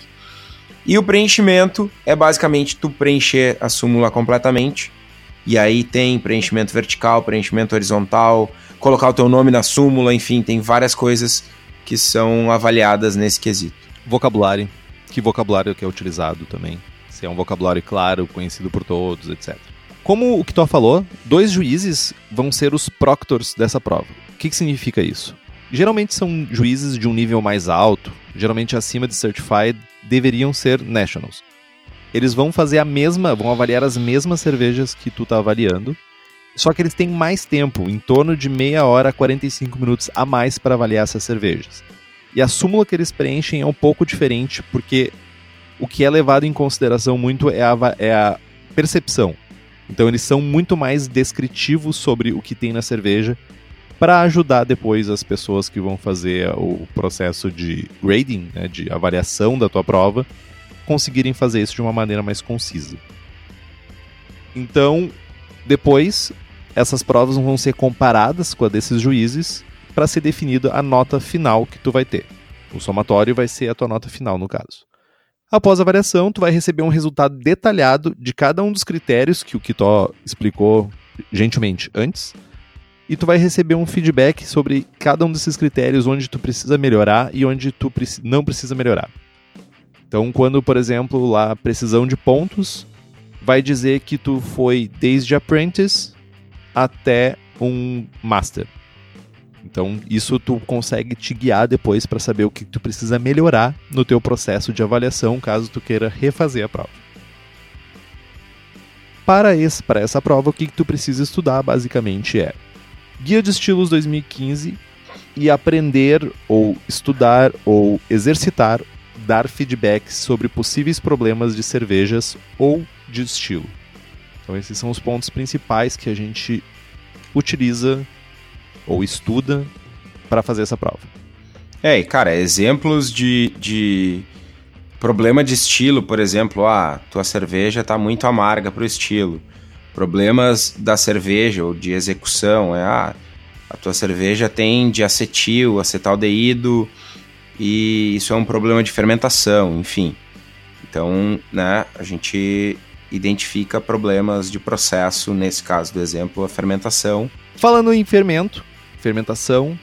E o preenchimento é basicamente tu preencher a súmula completamente. E aí tem preenchimento vertical, preenchimento horizontal, colocar o teu nome na súmula, enfim, tem várias coisas que são avaliadas nesse quesito. Vocabulário. Que vocabulário que é utilizado também. Se é um vocabulário claro, conhecido por todos, etc. Como o que tu falou, dois juízes vão ser os proctors dessa prova. O que, que significa isso? Geralmente são juízes de um nível mais alto, geralmente acima de Certified, deveriam ser Nationals. Eles vão fazer a mesma, vão avaliar as mesmas cervejas que tu tá avaliando, só que eles têm mais tempo, em torno de meia hora a 45 minutos a mais para avaliar essas cervejas. E a súmula que eles preenchem é um pouco diferente, porque o que é levado em consideração muito é a, é a percepção. Então eles são muito mais descritivos sobre o que tem na cerveja para ajudar depois as pessoas que vão fazer o processo de grading, né, de avaliação da tua prova, conseguirem fazer isso de uma maneira mais concisa. Então, depois, essas provas vão ser comparadas com a desses juízes para ser definida a nota final que tu vai ter. O somatório vai ser a tua nota final, no caso. Após a avaliação, tu vai receber um resultado detalhado de cada um dos critérios que o Kitó explicou gentilmente antes, e tu vai receber um feedback sobre cada um desses critérios, onde tu precisa melhorar e onde tu não precisa melhorar. Então, quando, por exemplo, lá precisão de pontos, vai dizer que tu foi desde apprentice até um master. Então, isso tu consegue te guiar depois para saber o que tu precisa melhorar no teu processo de avaliação, caso tu queira refazer a prova. Para, esse, para essa prova, o que tu precisa estudar basicamente é Guia de Estilos 2015 e aprender ou estudar ou exercitar dar feedback sobre possíveis problemas de cervejas ou de estilo. Então esses são os pontos principais que a gente utiliza ou estuda para fazer essa prova. É, cara, exemplos de, de problema de estilo, por exemplo, ah, tua cerveja está muito amarga para o estilo. Problemas da cerveja ou de execução, é ah, a tua cerveja tem diacetil, acetaldeído e isso é um problema de fermentação, enfim. Então, né, a gente identifica problemas de processo, nesse caso do exemplo, a fermentação. Falando em fermento, fermentação.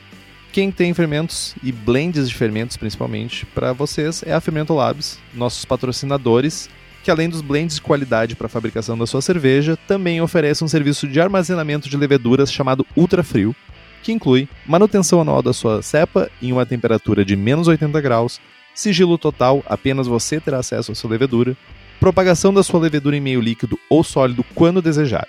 Quem tem fermentos e blends de fermentos, principalmente, para vocês é a Fermento Labs, nossos patrocinadores, que além dos blends de qualidade para a fabricação da sua cerveja, também oferece um serviço de armazenamento de leveduras chamado Ultra Frio, que inclui manutenção anual da sua cepa em uma temperatura de menos 80 graus, sigilo total, apenas você terá acesso à sua levedura, propagação da sua levedura em meio líquido ou sólido quando desejar,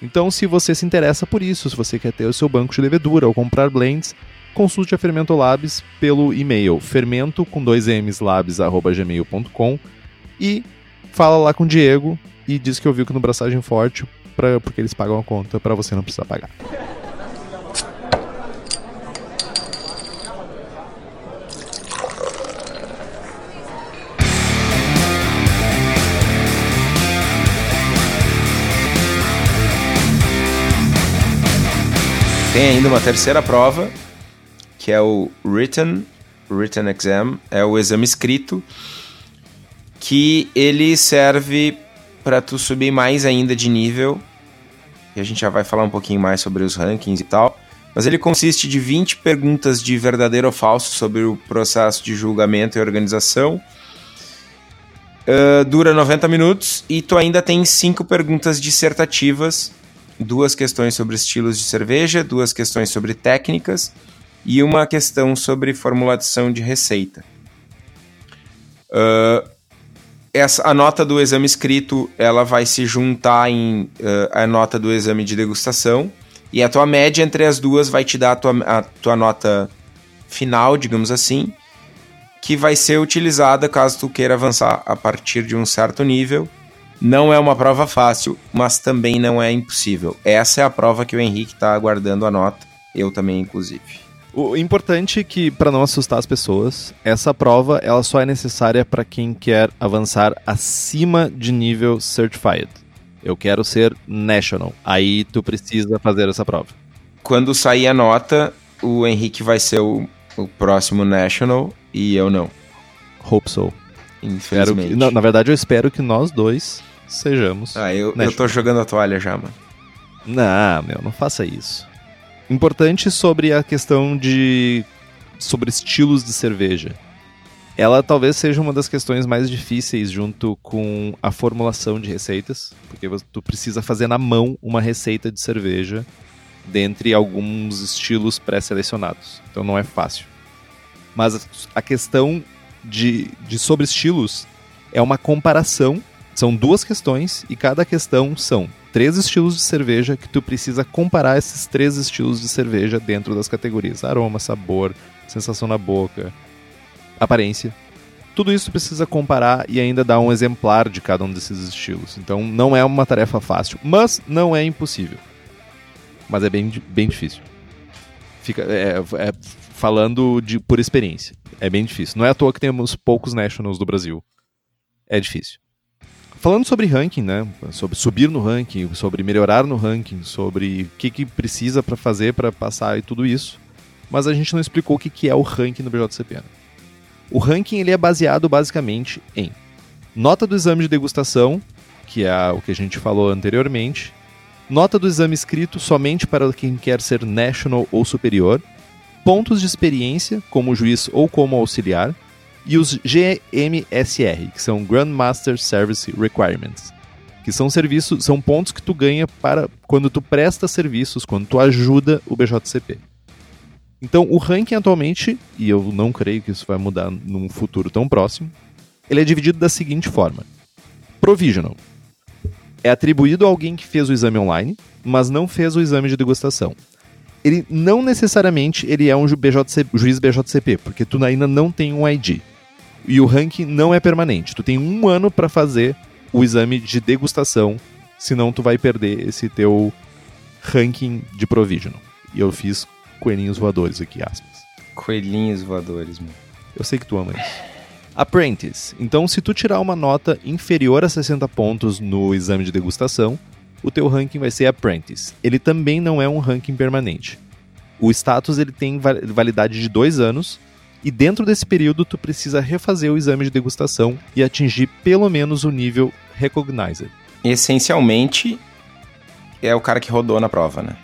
então, se você se interessa por isso, se você quer ter o seu banco de levedura ou comprar blends, consulte a Fermento Labs pelo e-mail fermento com dois m's labs@gmail.com e fala lá com o Diego e diz que ouviu que no Braçagem Forte pra, porque eles pagam a conta para você não precisar pagar. Tem ainda uma terceira prova, que é o written, written exam, é o exame escrito, que ele serve para tu subir mais ainda de nível. E a gente já vai falar um pouquinho mais sobre os rankings e tal. Mas ele consiste de 20 perguntas de verdadeiro ou falso sobre o processo de julgamento e organização. Uh, dura 90 minutos e tu ainda tem cinco perguntas dissertativas duas questões sobre estilos de cerveja, duas questões sobre técnicas e uma questão sobre formulação de receita. Uh, essa, a nota do exame escrito ela vai se juntar em uh, a nota do exame de degustação e a tua média entre as duas vai te dar a tua, a tua nota final, digamos assim, que vai ser utilizada caso tu queira avançar a partir de um certo nível não é uma prova fácil, mas também não é impossível. Essa é a prova que o Henrique está aguardando a nota, eu também, inclusive. O importante é que, para não assustar as pessoas, essa prova ela só é necessária para quem quer avançar acima de nível Certified. Eu quero ser national. Aí tu precisa fazer essa prova. Quando sair a nota, o Henrique vai ser o, o próximo national e eu não. Hope so. Infelizmente. que, na, na verdade, eu espero que nós dois sejamos. Ah, eu, eu national. tô jogando a toalha já, mano. Não, meu, não faça isso. Importante sobre a questão de. sobre estilos de cerveja. Ela talvez seja uma das questões mais difíceis junto com a formulação de receitas, porque você- tu precisa fazer na mão uma receita de cerveja dentre alguns estilos pré-selecionados. Então não é fácil. Mas a questão de, de sobre estilos é uma comparação. São duas questões e cada questão são três estilos de cerveja que tu precisa comparar esses três estilos de cerveja dentro das categorias: aroma, sabor, sensação na boca, aparência. Tudo isso precisa comparar e ainda dar um exemplar de cada um desses estilos. Então não é uma tarefa fácil, mas não é impossível. Mas é bem, bem difícil. Fica, é, é falando de, por experiência. É bem difícil. Não é à toa que temos poucos nationals do Brasil. É difícil. Falando sobre ranking, né? Sobre subir no ranking, sobre melhorar no ranking, sobre o que, que precisa para fazer para passar e tudo isso. Mas a gente não explicou o que, que é o ranking no BJCP. Né? O ranking ele é baseado basicamente em nota do exame de degustação, que é o que a gente falou anteriormente, nota do exame escrito somente para quem quer ser national ou superior, pontos de experiência como juiz ou como auxiliar, e os GMSR, que são Grandmaster Service Requirements, que são serviços, são pontos que tu ganha para quando tu presta serviços, quando tu ajuda o BJCP. Então, o ranking atualmente, e eu não creio que isso vai mudar num futuro tão próximo, ele é dividido da seguinte forma: Provisional é atribuído a alguém que fez o exame online, mas não fez o exame de degustação. Ele não necessariamente ele é um juiz BJCP, porque tu ainda não tem um ID. E o ranking não é permanente. Tu tem um ano para fazer o exame de degustação, senão tu vai perder esse teu ranking de provisional. E eu fiz coelhinhos voadores aqui, aspas. Coelhinhos voadores, mano. Eu sei que tu ama isso. Apprentice. Então, se tu tirar uma nota inferior a 60 pontos no exame de degustação, o teu ranking vai ser Apprentice. Ele também não é um ranking permanente. O status ele tem va- validade de dois anos e dentro desse período tu precisa refazer o exame de degustação e atingir pelo menos o nível Recognized. Essencialmente, é o cara que rodou na prova, né?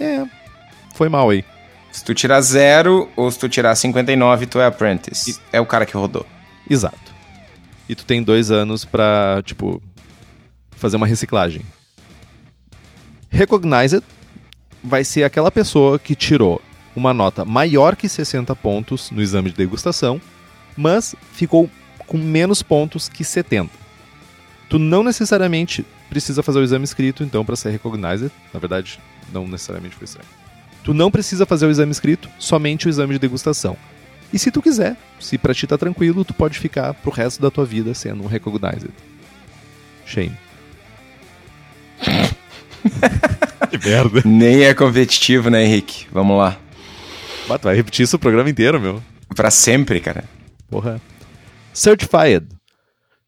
É, foi mal aí. Se tu tirar zero ou se tu tirar 59, tu é apprentice. É o cara que rodou. Exato. E tu tem dois anos pra, tipo, fazer uma reciclagem. Recognized vai ser aquela pessoa que tirou uma nota maior que 60 pontos no exame de degustação, mas ficou com menos pontos que 70. Tu não necessariamente precisa fazer o exame escrito, então, para ser recognized. Na verdade, não necessariamente foi certo. Tu não precisa fazer o exame escrito, somente o exame de degustação. E se tu quiser, se pra ti tá tranquilo, tu pode ficar pro resto da tua vida sendo um recognized. Shame. que merda. Nem é competitivo, né, Henrique? Vamos lá. Bah, tu vai repetir isso o programa inteiro, meu. Pra sempre, cara. Porra. Certified.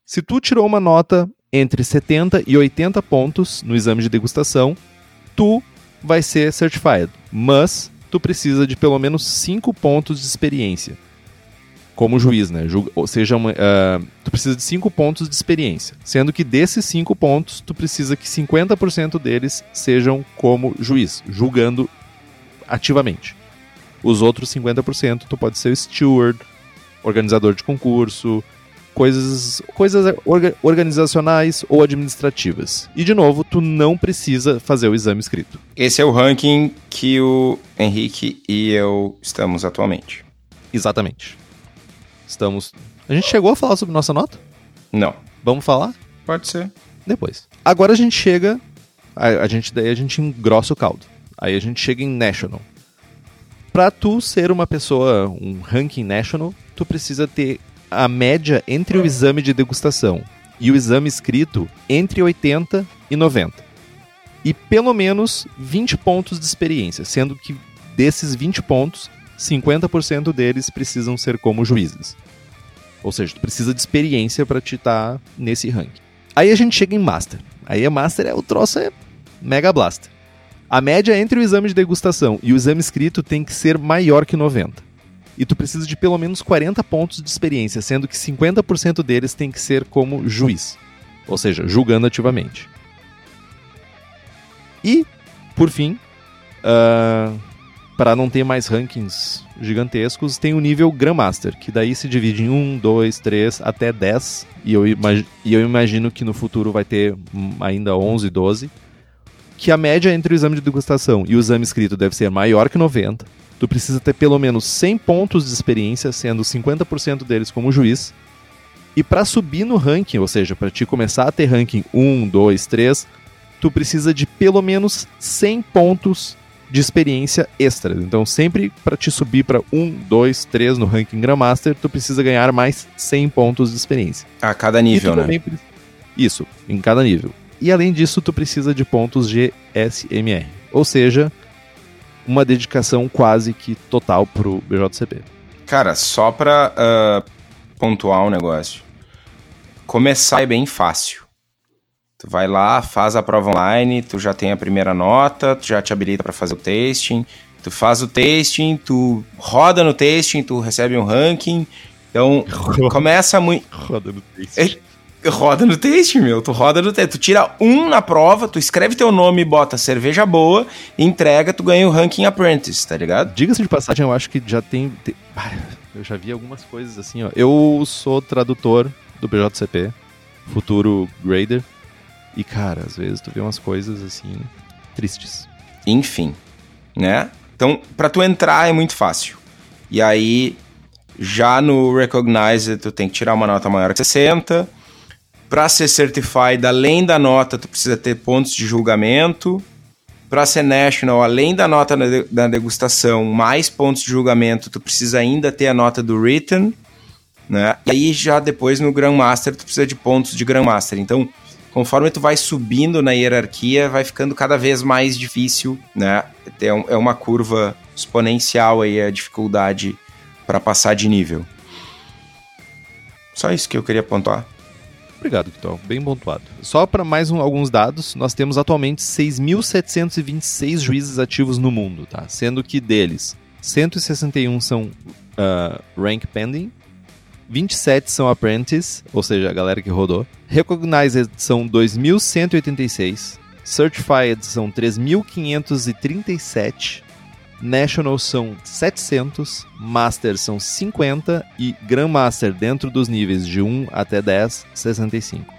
Se tu tirou uma nota entre 70 e 80 pontos no exame de degustação, tu vai ser certified. Mas tu precisa de pelo menos 5 pontos de experiência. Como juiz, né? Ju- Ou seja, uma, ah, tu precisa de 5 pontos de experiência. Sendo que desses 5 pontos, tu precisa que 50% deles sejam como juiz, julgando ativamente. Os outros 50% tu pode ser steward, organizador de concurso, coisas, coisas orga- organizacionais ou administrativas. E de novo, tu não precisa fazer o exame escrito. Esse é o ranking que o Henrique e eu estamos atualmente. Exatamente. Estamos. A gente chegou a falar sobre nossa nota? Não. Vamos falar Pode ser. depois. Agora a gente chega. A, a gente daí a gente engrossa o caldo. Aí a gente chega em national. Pra tu ser uma pessoa, um ranking national, tu precisa ter a média entre o exame de degustação e o exame escrito entre 80 e 90. E pelo menos 20 pontos de experiência, sendo que desses 20 pontos, 50% deles precisam ser como juízes. Ou seja, tu precisa de experiência para te estar nesse ranking. Aí a gente chega em Master. Aí a Master é o troço é Mega Blaster. A média entre o exame de degustação e o exame escrito tem que ser maior que 90. E tu precisa de pelo menos 40 pontos de experiência, sendo que 50% deles tem que ser como juiz, ou seja, julgando ativamente. E, por fim, uh, para não ter mais rankings gigantescos, tem o nível Grandmaster, que daí se divide em 1, 2, 3 até 10. E eu, e eu imagino que no futuro vai ter ainda 11, 12. Que a média entre o exame de degustação e o exame escrito deve ser maior que 90. Tu precisa ter pelo menos 100 pontos de experiência, sendo 50% deles como juiz. E para subir no ranking, ou seja, para te começar a ter ranking 1, 2, 3, tu precisa de pelo menos 100 pontos de experiência extra. Então, sempre para te subir para 1, 2, 3 no ranking Grandmaster, tu precisa ganhar mais 100 pontos de experiência. A cada nível, né? Isso, em cada nível. E além disso, tu precisa de pontos GSMR. Ou seja, uma dedicação quase que total pro BJCP. Cara, só pra uh, pontuar um negócio. Começar é bem fácil. Tu vai lá, faz a prova online, tu já tem a primeira nota, tu já te habilita para fazer o testing, tu faz o testing, tu roda no testing, tu recebe um ranking. Então, começa muito. Roda no testing. Roda no testing, meu. Tu roda no testing. Tu tira um na prova, tu escreve teu nome, bota cerveja boa, entrega, tu ganha o ranking Apprentice, tá ligado? Diga-se de passagem, eu acho que já tem. Eu já vi algumas coisas assim, ó. Eu sou tradutor do BJCP, futuro grader. E, cara, às vezes tu vê umas coisas assim tristes. Enfim, né? Então, para tu entrar é muito fácil. E aí, já no Recognize, tu tem que tirar uma nota maior que 60. Para ser certified, além da nota, tu precisa ter pontos de julgamento. Para ser national, além da nota da degustação, mais pontos de julgamento, tu precisa ainda ter a nota do written, né? E aí já depois no Grandmaster tu precisa de pontos de Grandmaster. Então, conforme tu vai subindo na hierarquia, vai ficando cada vez mais difícil, né? É, é uma curva exponencial aí a dificuldade para passar de nível. Só isso que eu queria pontuar. Obrigado, Kitol. Bem pontuado. Só para mais um, alguns dados, nós temos atualmente 6.726 juízes ativos no mundo, tá? Sendo que deles, 161 são uh, rank pending, 27 são apprentice, ou seja, a galera que rodou. Recognized são 2.186. Certified são 3.537. National são 700. Master são 50. E Grandmaster, dentro dos níveis de 1 até 10, 65.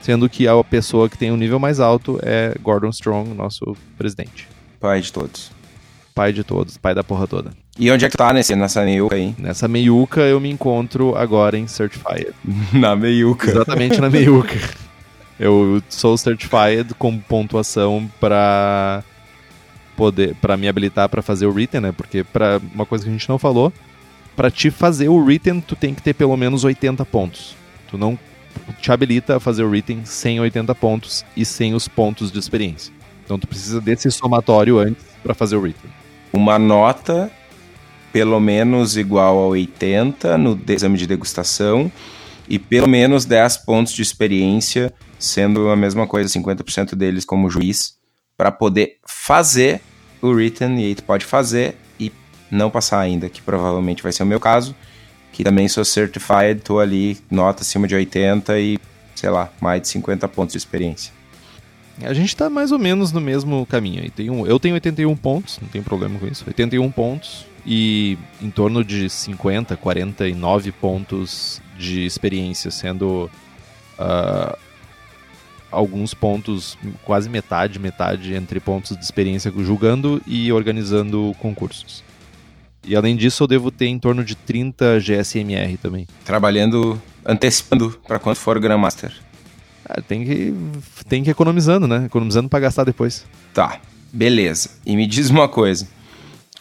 Sendo que a pessoa que tem o um nível mais alto é Gordon Strong, nosso presidente. Pai de todos. Pai de todos, pai da porra toda. E onde é que tá nesse, nessa meiuca aí? Nessa meiuca eu me encontro agora em Certified. na meiuca. Exatamente na meiuca. Eu sou certified com pontuação para poder para me habilitar para fazer o written, né? Porque para uma coisa que a gente não falou, para te fazer o written tu tem que ter pelo menos 80 pontos. Tu não te habilita a fazer o written sem 80 pontos e sem os pontos de experiência. Então tu precisa desse somatório antes para fazer o written. Uma nota pelo menos igual a 80 no exame de degustação e pelo menos 10 pontos de experiência, sendo a mesma coisa, 50% deles como juiz, para poder fazer o written, e aí tu pode fazer e não passar ainda, que provavelmente vai ser o meu caso, que também sou certified, tô ali, nota acima de 80 e, sei lá, mais de 50 pontos de experiência. A gente tá mais ou menos no mesmo caminho. Eu tenho 81 pontos, não tem problema com isso. 81 pontos, e em torno de 50, 49 pontos de experiência, sendo uh, alguns pontos, quase metade, metade entre pontos de experiência julgando e organizando concursos. E além disso, eu devo ter em torno de 30 GSMR também. Trabalhando, antecipando para quando for Grandmaster. Ah, tem que tem que ir economizando, né? Economizando para gastar depois. Tá, beleza. E me diz uma coisa.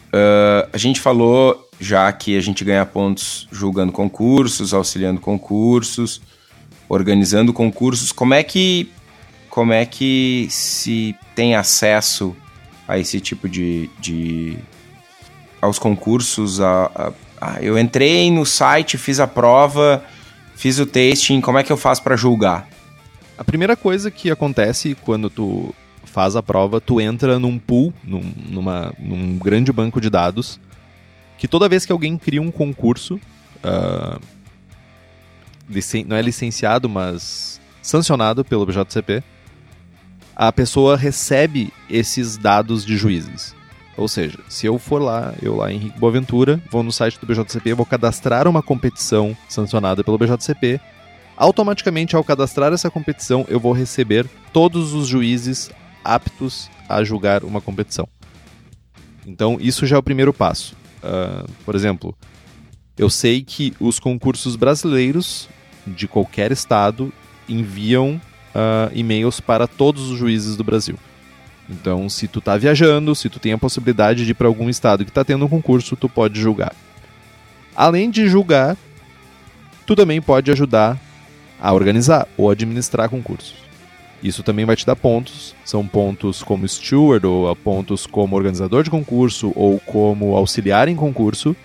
Uh, a gente falou já que a gente ganha pontos julgando concursos, auxiliando concursos, organizando concursos. Como é que como é que se tem acesso a esse tipo de, de aos concursos? A, a, a, eu entrei no site, fiz a prova, fiz o testing. Como é que eu faço para julgar? A primeira coisa que acontece quando tu faz a prova, tu entra num pool, num, numa, num grande banco de dados, que toda vez que alguém cria um concurso, uh, não é licenciado, mas sancionado pelo BJCP, a pessoa recebe esses dados de juízes. Ou seja, se eu for lá, eu lá, Henrique Boaventura, vou no site do BJCP, vou cadastrar uma competição sancionada pelo BJCP, automaticamente ao cadastrar essa competição, eu vou receber todos os juízes aptos a julgar uma competição. Então, isso já é o primeiro passo. Uh, por exemplo, eu sei que os concursos brasileiros de qualquer estado enviam uh, e-mails para todos os juízes do Brasil. Então, se tu tá viajando, se tu tem a possibilidade de ir para algum estado que está tendo um concurso, tu pode julgar. Além de julgar, tu também pode ajudar a organizar ou administrar concursos. Isso também vai te dar pontos. São pontos como steward, ou pontos como organizador de concurso, ou como auxiliar em concurso.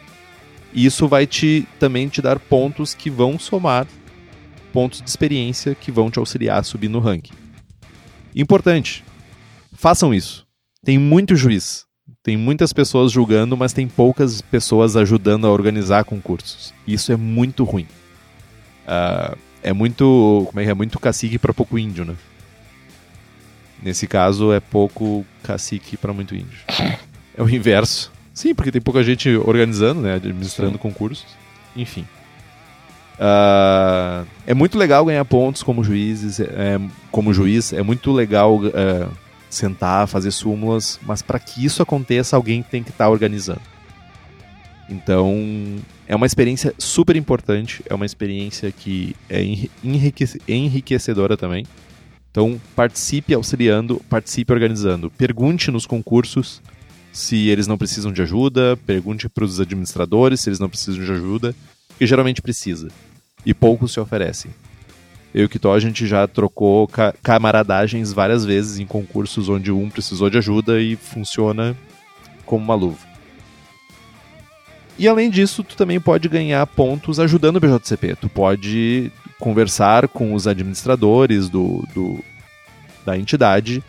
E isso vai te também te dar pontos que vão somar pontos de experiência que vão te auxiliar a subir no ranking. Importante, façam isso. Tem muito juiz, tem muitas pessoas julgando, mas tem poucas pessoas ajudando a organizar concursos. Isso é muito ruim. Uh, é muito. Como é que é? Muito cacique para pouco índio, né? Nesse caso, é pouco cacique para muito índio. É o inverso. Sim, porque tem pouca gente organizando, né? Administrando Sim. concursos. Enfim. Uh, é muito legal ganhar pontos como juízes, é, como juiz. É muito legal uh, sentar, fazer súmulas, mas para que isso aconteça, alguém tem que estar tá organizando. Então, é uma experiência super importante, é uma experiência que é enriquecedora também. Então, participe auxiliando, participe organizando. Pergunte nos concursos se eles não precisam de ajuda, pergunte para os administradores se eles não precisam de ajuda, porque geralmente precisa. E poucos se oferecem. Eu e o Kitó, a gente já trocou ca camaradagens várias vezes em concursos onde um precisou de ajuda e funciona como uma luva. E além disso, tu também pode ganhar pontos ajudando o BJCP. Tu pode conversar com os administradores do, do, da entidade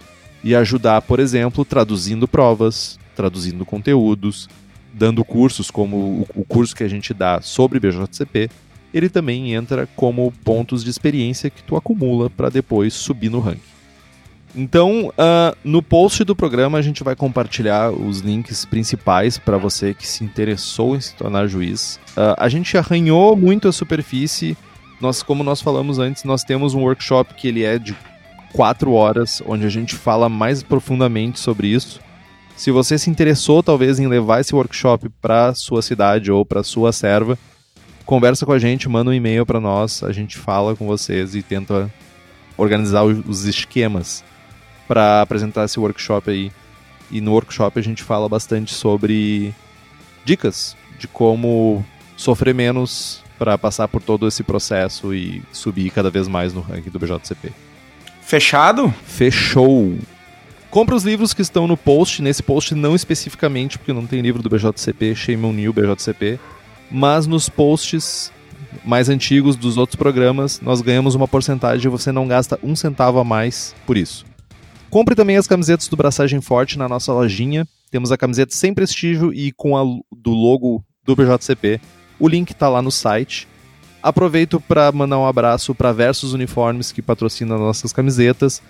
e ajudar, por exemplo, traduzindo provas, traduzindo conteúdos, dando cursos como o, curso que a gente dá sobre BJCP. Ele também entra como pontos de experiência que tu acumula para depois subir no ranking. Então, uh, no post do programa a gente vai compartilhar os links principais para você que se interessou em se tornar juiz. Uh, a gente arranhou muito a superfície. Nós, como nós falamos antes, nós temos um workshop que ele é de quatro horas, onde a gente fala mais profundamente sobre isso. Se você se interessou talvez em levar esse workshop para sua cidade ou para sua serva, conversa com a gente, manda um e-mail para nós, a gente fala com vocês e tenta organizar os esquemas para apresentar esse workshop aí. E no workshop a gente fala bastante sobre dicas de como sofrer menos para passar por todo esse processo e subir cada vez mais no ranking do BJCP. Fechado? Fechou. Compre os livros que estão no post, nesse post não especificamente, porque não tem livro do BJCP, Shame on You, BJCP, mas nos posts mais antigos dos outros programas, nós ganhamos uma porcentagem e você não gasta um centavo a mais por isso. Compre também as camisetas do Braçagem Forte na nossa lojinha. Temos a camiseta sem prestígio e com a do logo do BJCP. O link está lá no site. Aproveito para mandar um abraço para Versus Uniformes, que patrocina nossas camisetas.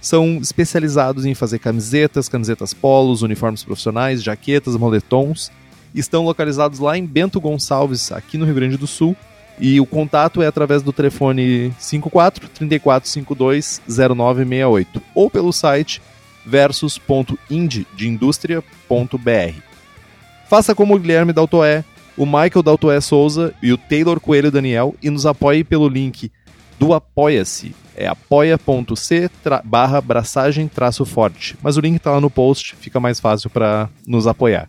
São especializados em fazer camisetas, camisetas polos, uniformes profissionais, jaquetas, moletons. Estão localizados lá em Bento Gonçalves, aqui no Rio Grande do Sul. E o contato é através do telefone 54 3452 0968 ou pelo site versus.ind.br. Faça como o Guilherme Daltoé, o Michael Daltoé Souza e o Taylor Coelho Daniel e nos apoie pelo link do Apoia-se. É apoia.c barra braçagem traço forte. Mas o link está lá no post, fica mais fácil para nos apoiar.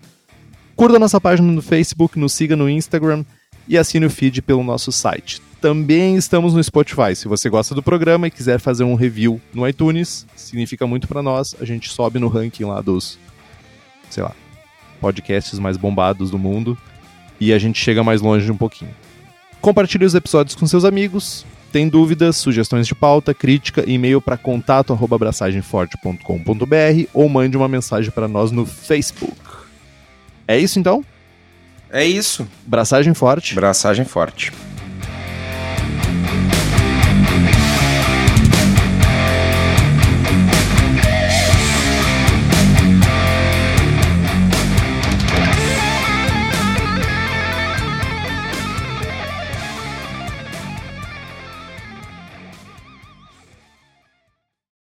Curta nossa página no Facebook, nos siga no Instagram e assine o feed pelo nosso site. Também estamos no Spotify. Se você gosta do programa e quiser fazer um review no iTunes, significa muito para nós. A gente sobe no ranking lá dos, sei lá, podcasts mais bombados do mundo e a gente chega mais longe um pouquinho. Compartilhe os episódios com seus amigos tem dúvidas, sugestões de pauta, crítica, e-mail para contato@abraçagemforte.com.br ou mande uma mensagem para nós no Facebook. É isso então? É isso. Braçagem forte. Braçagem forte.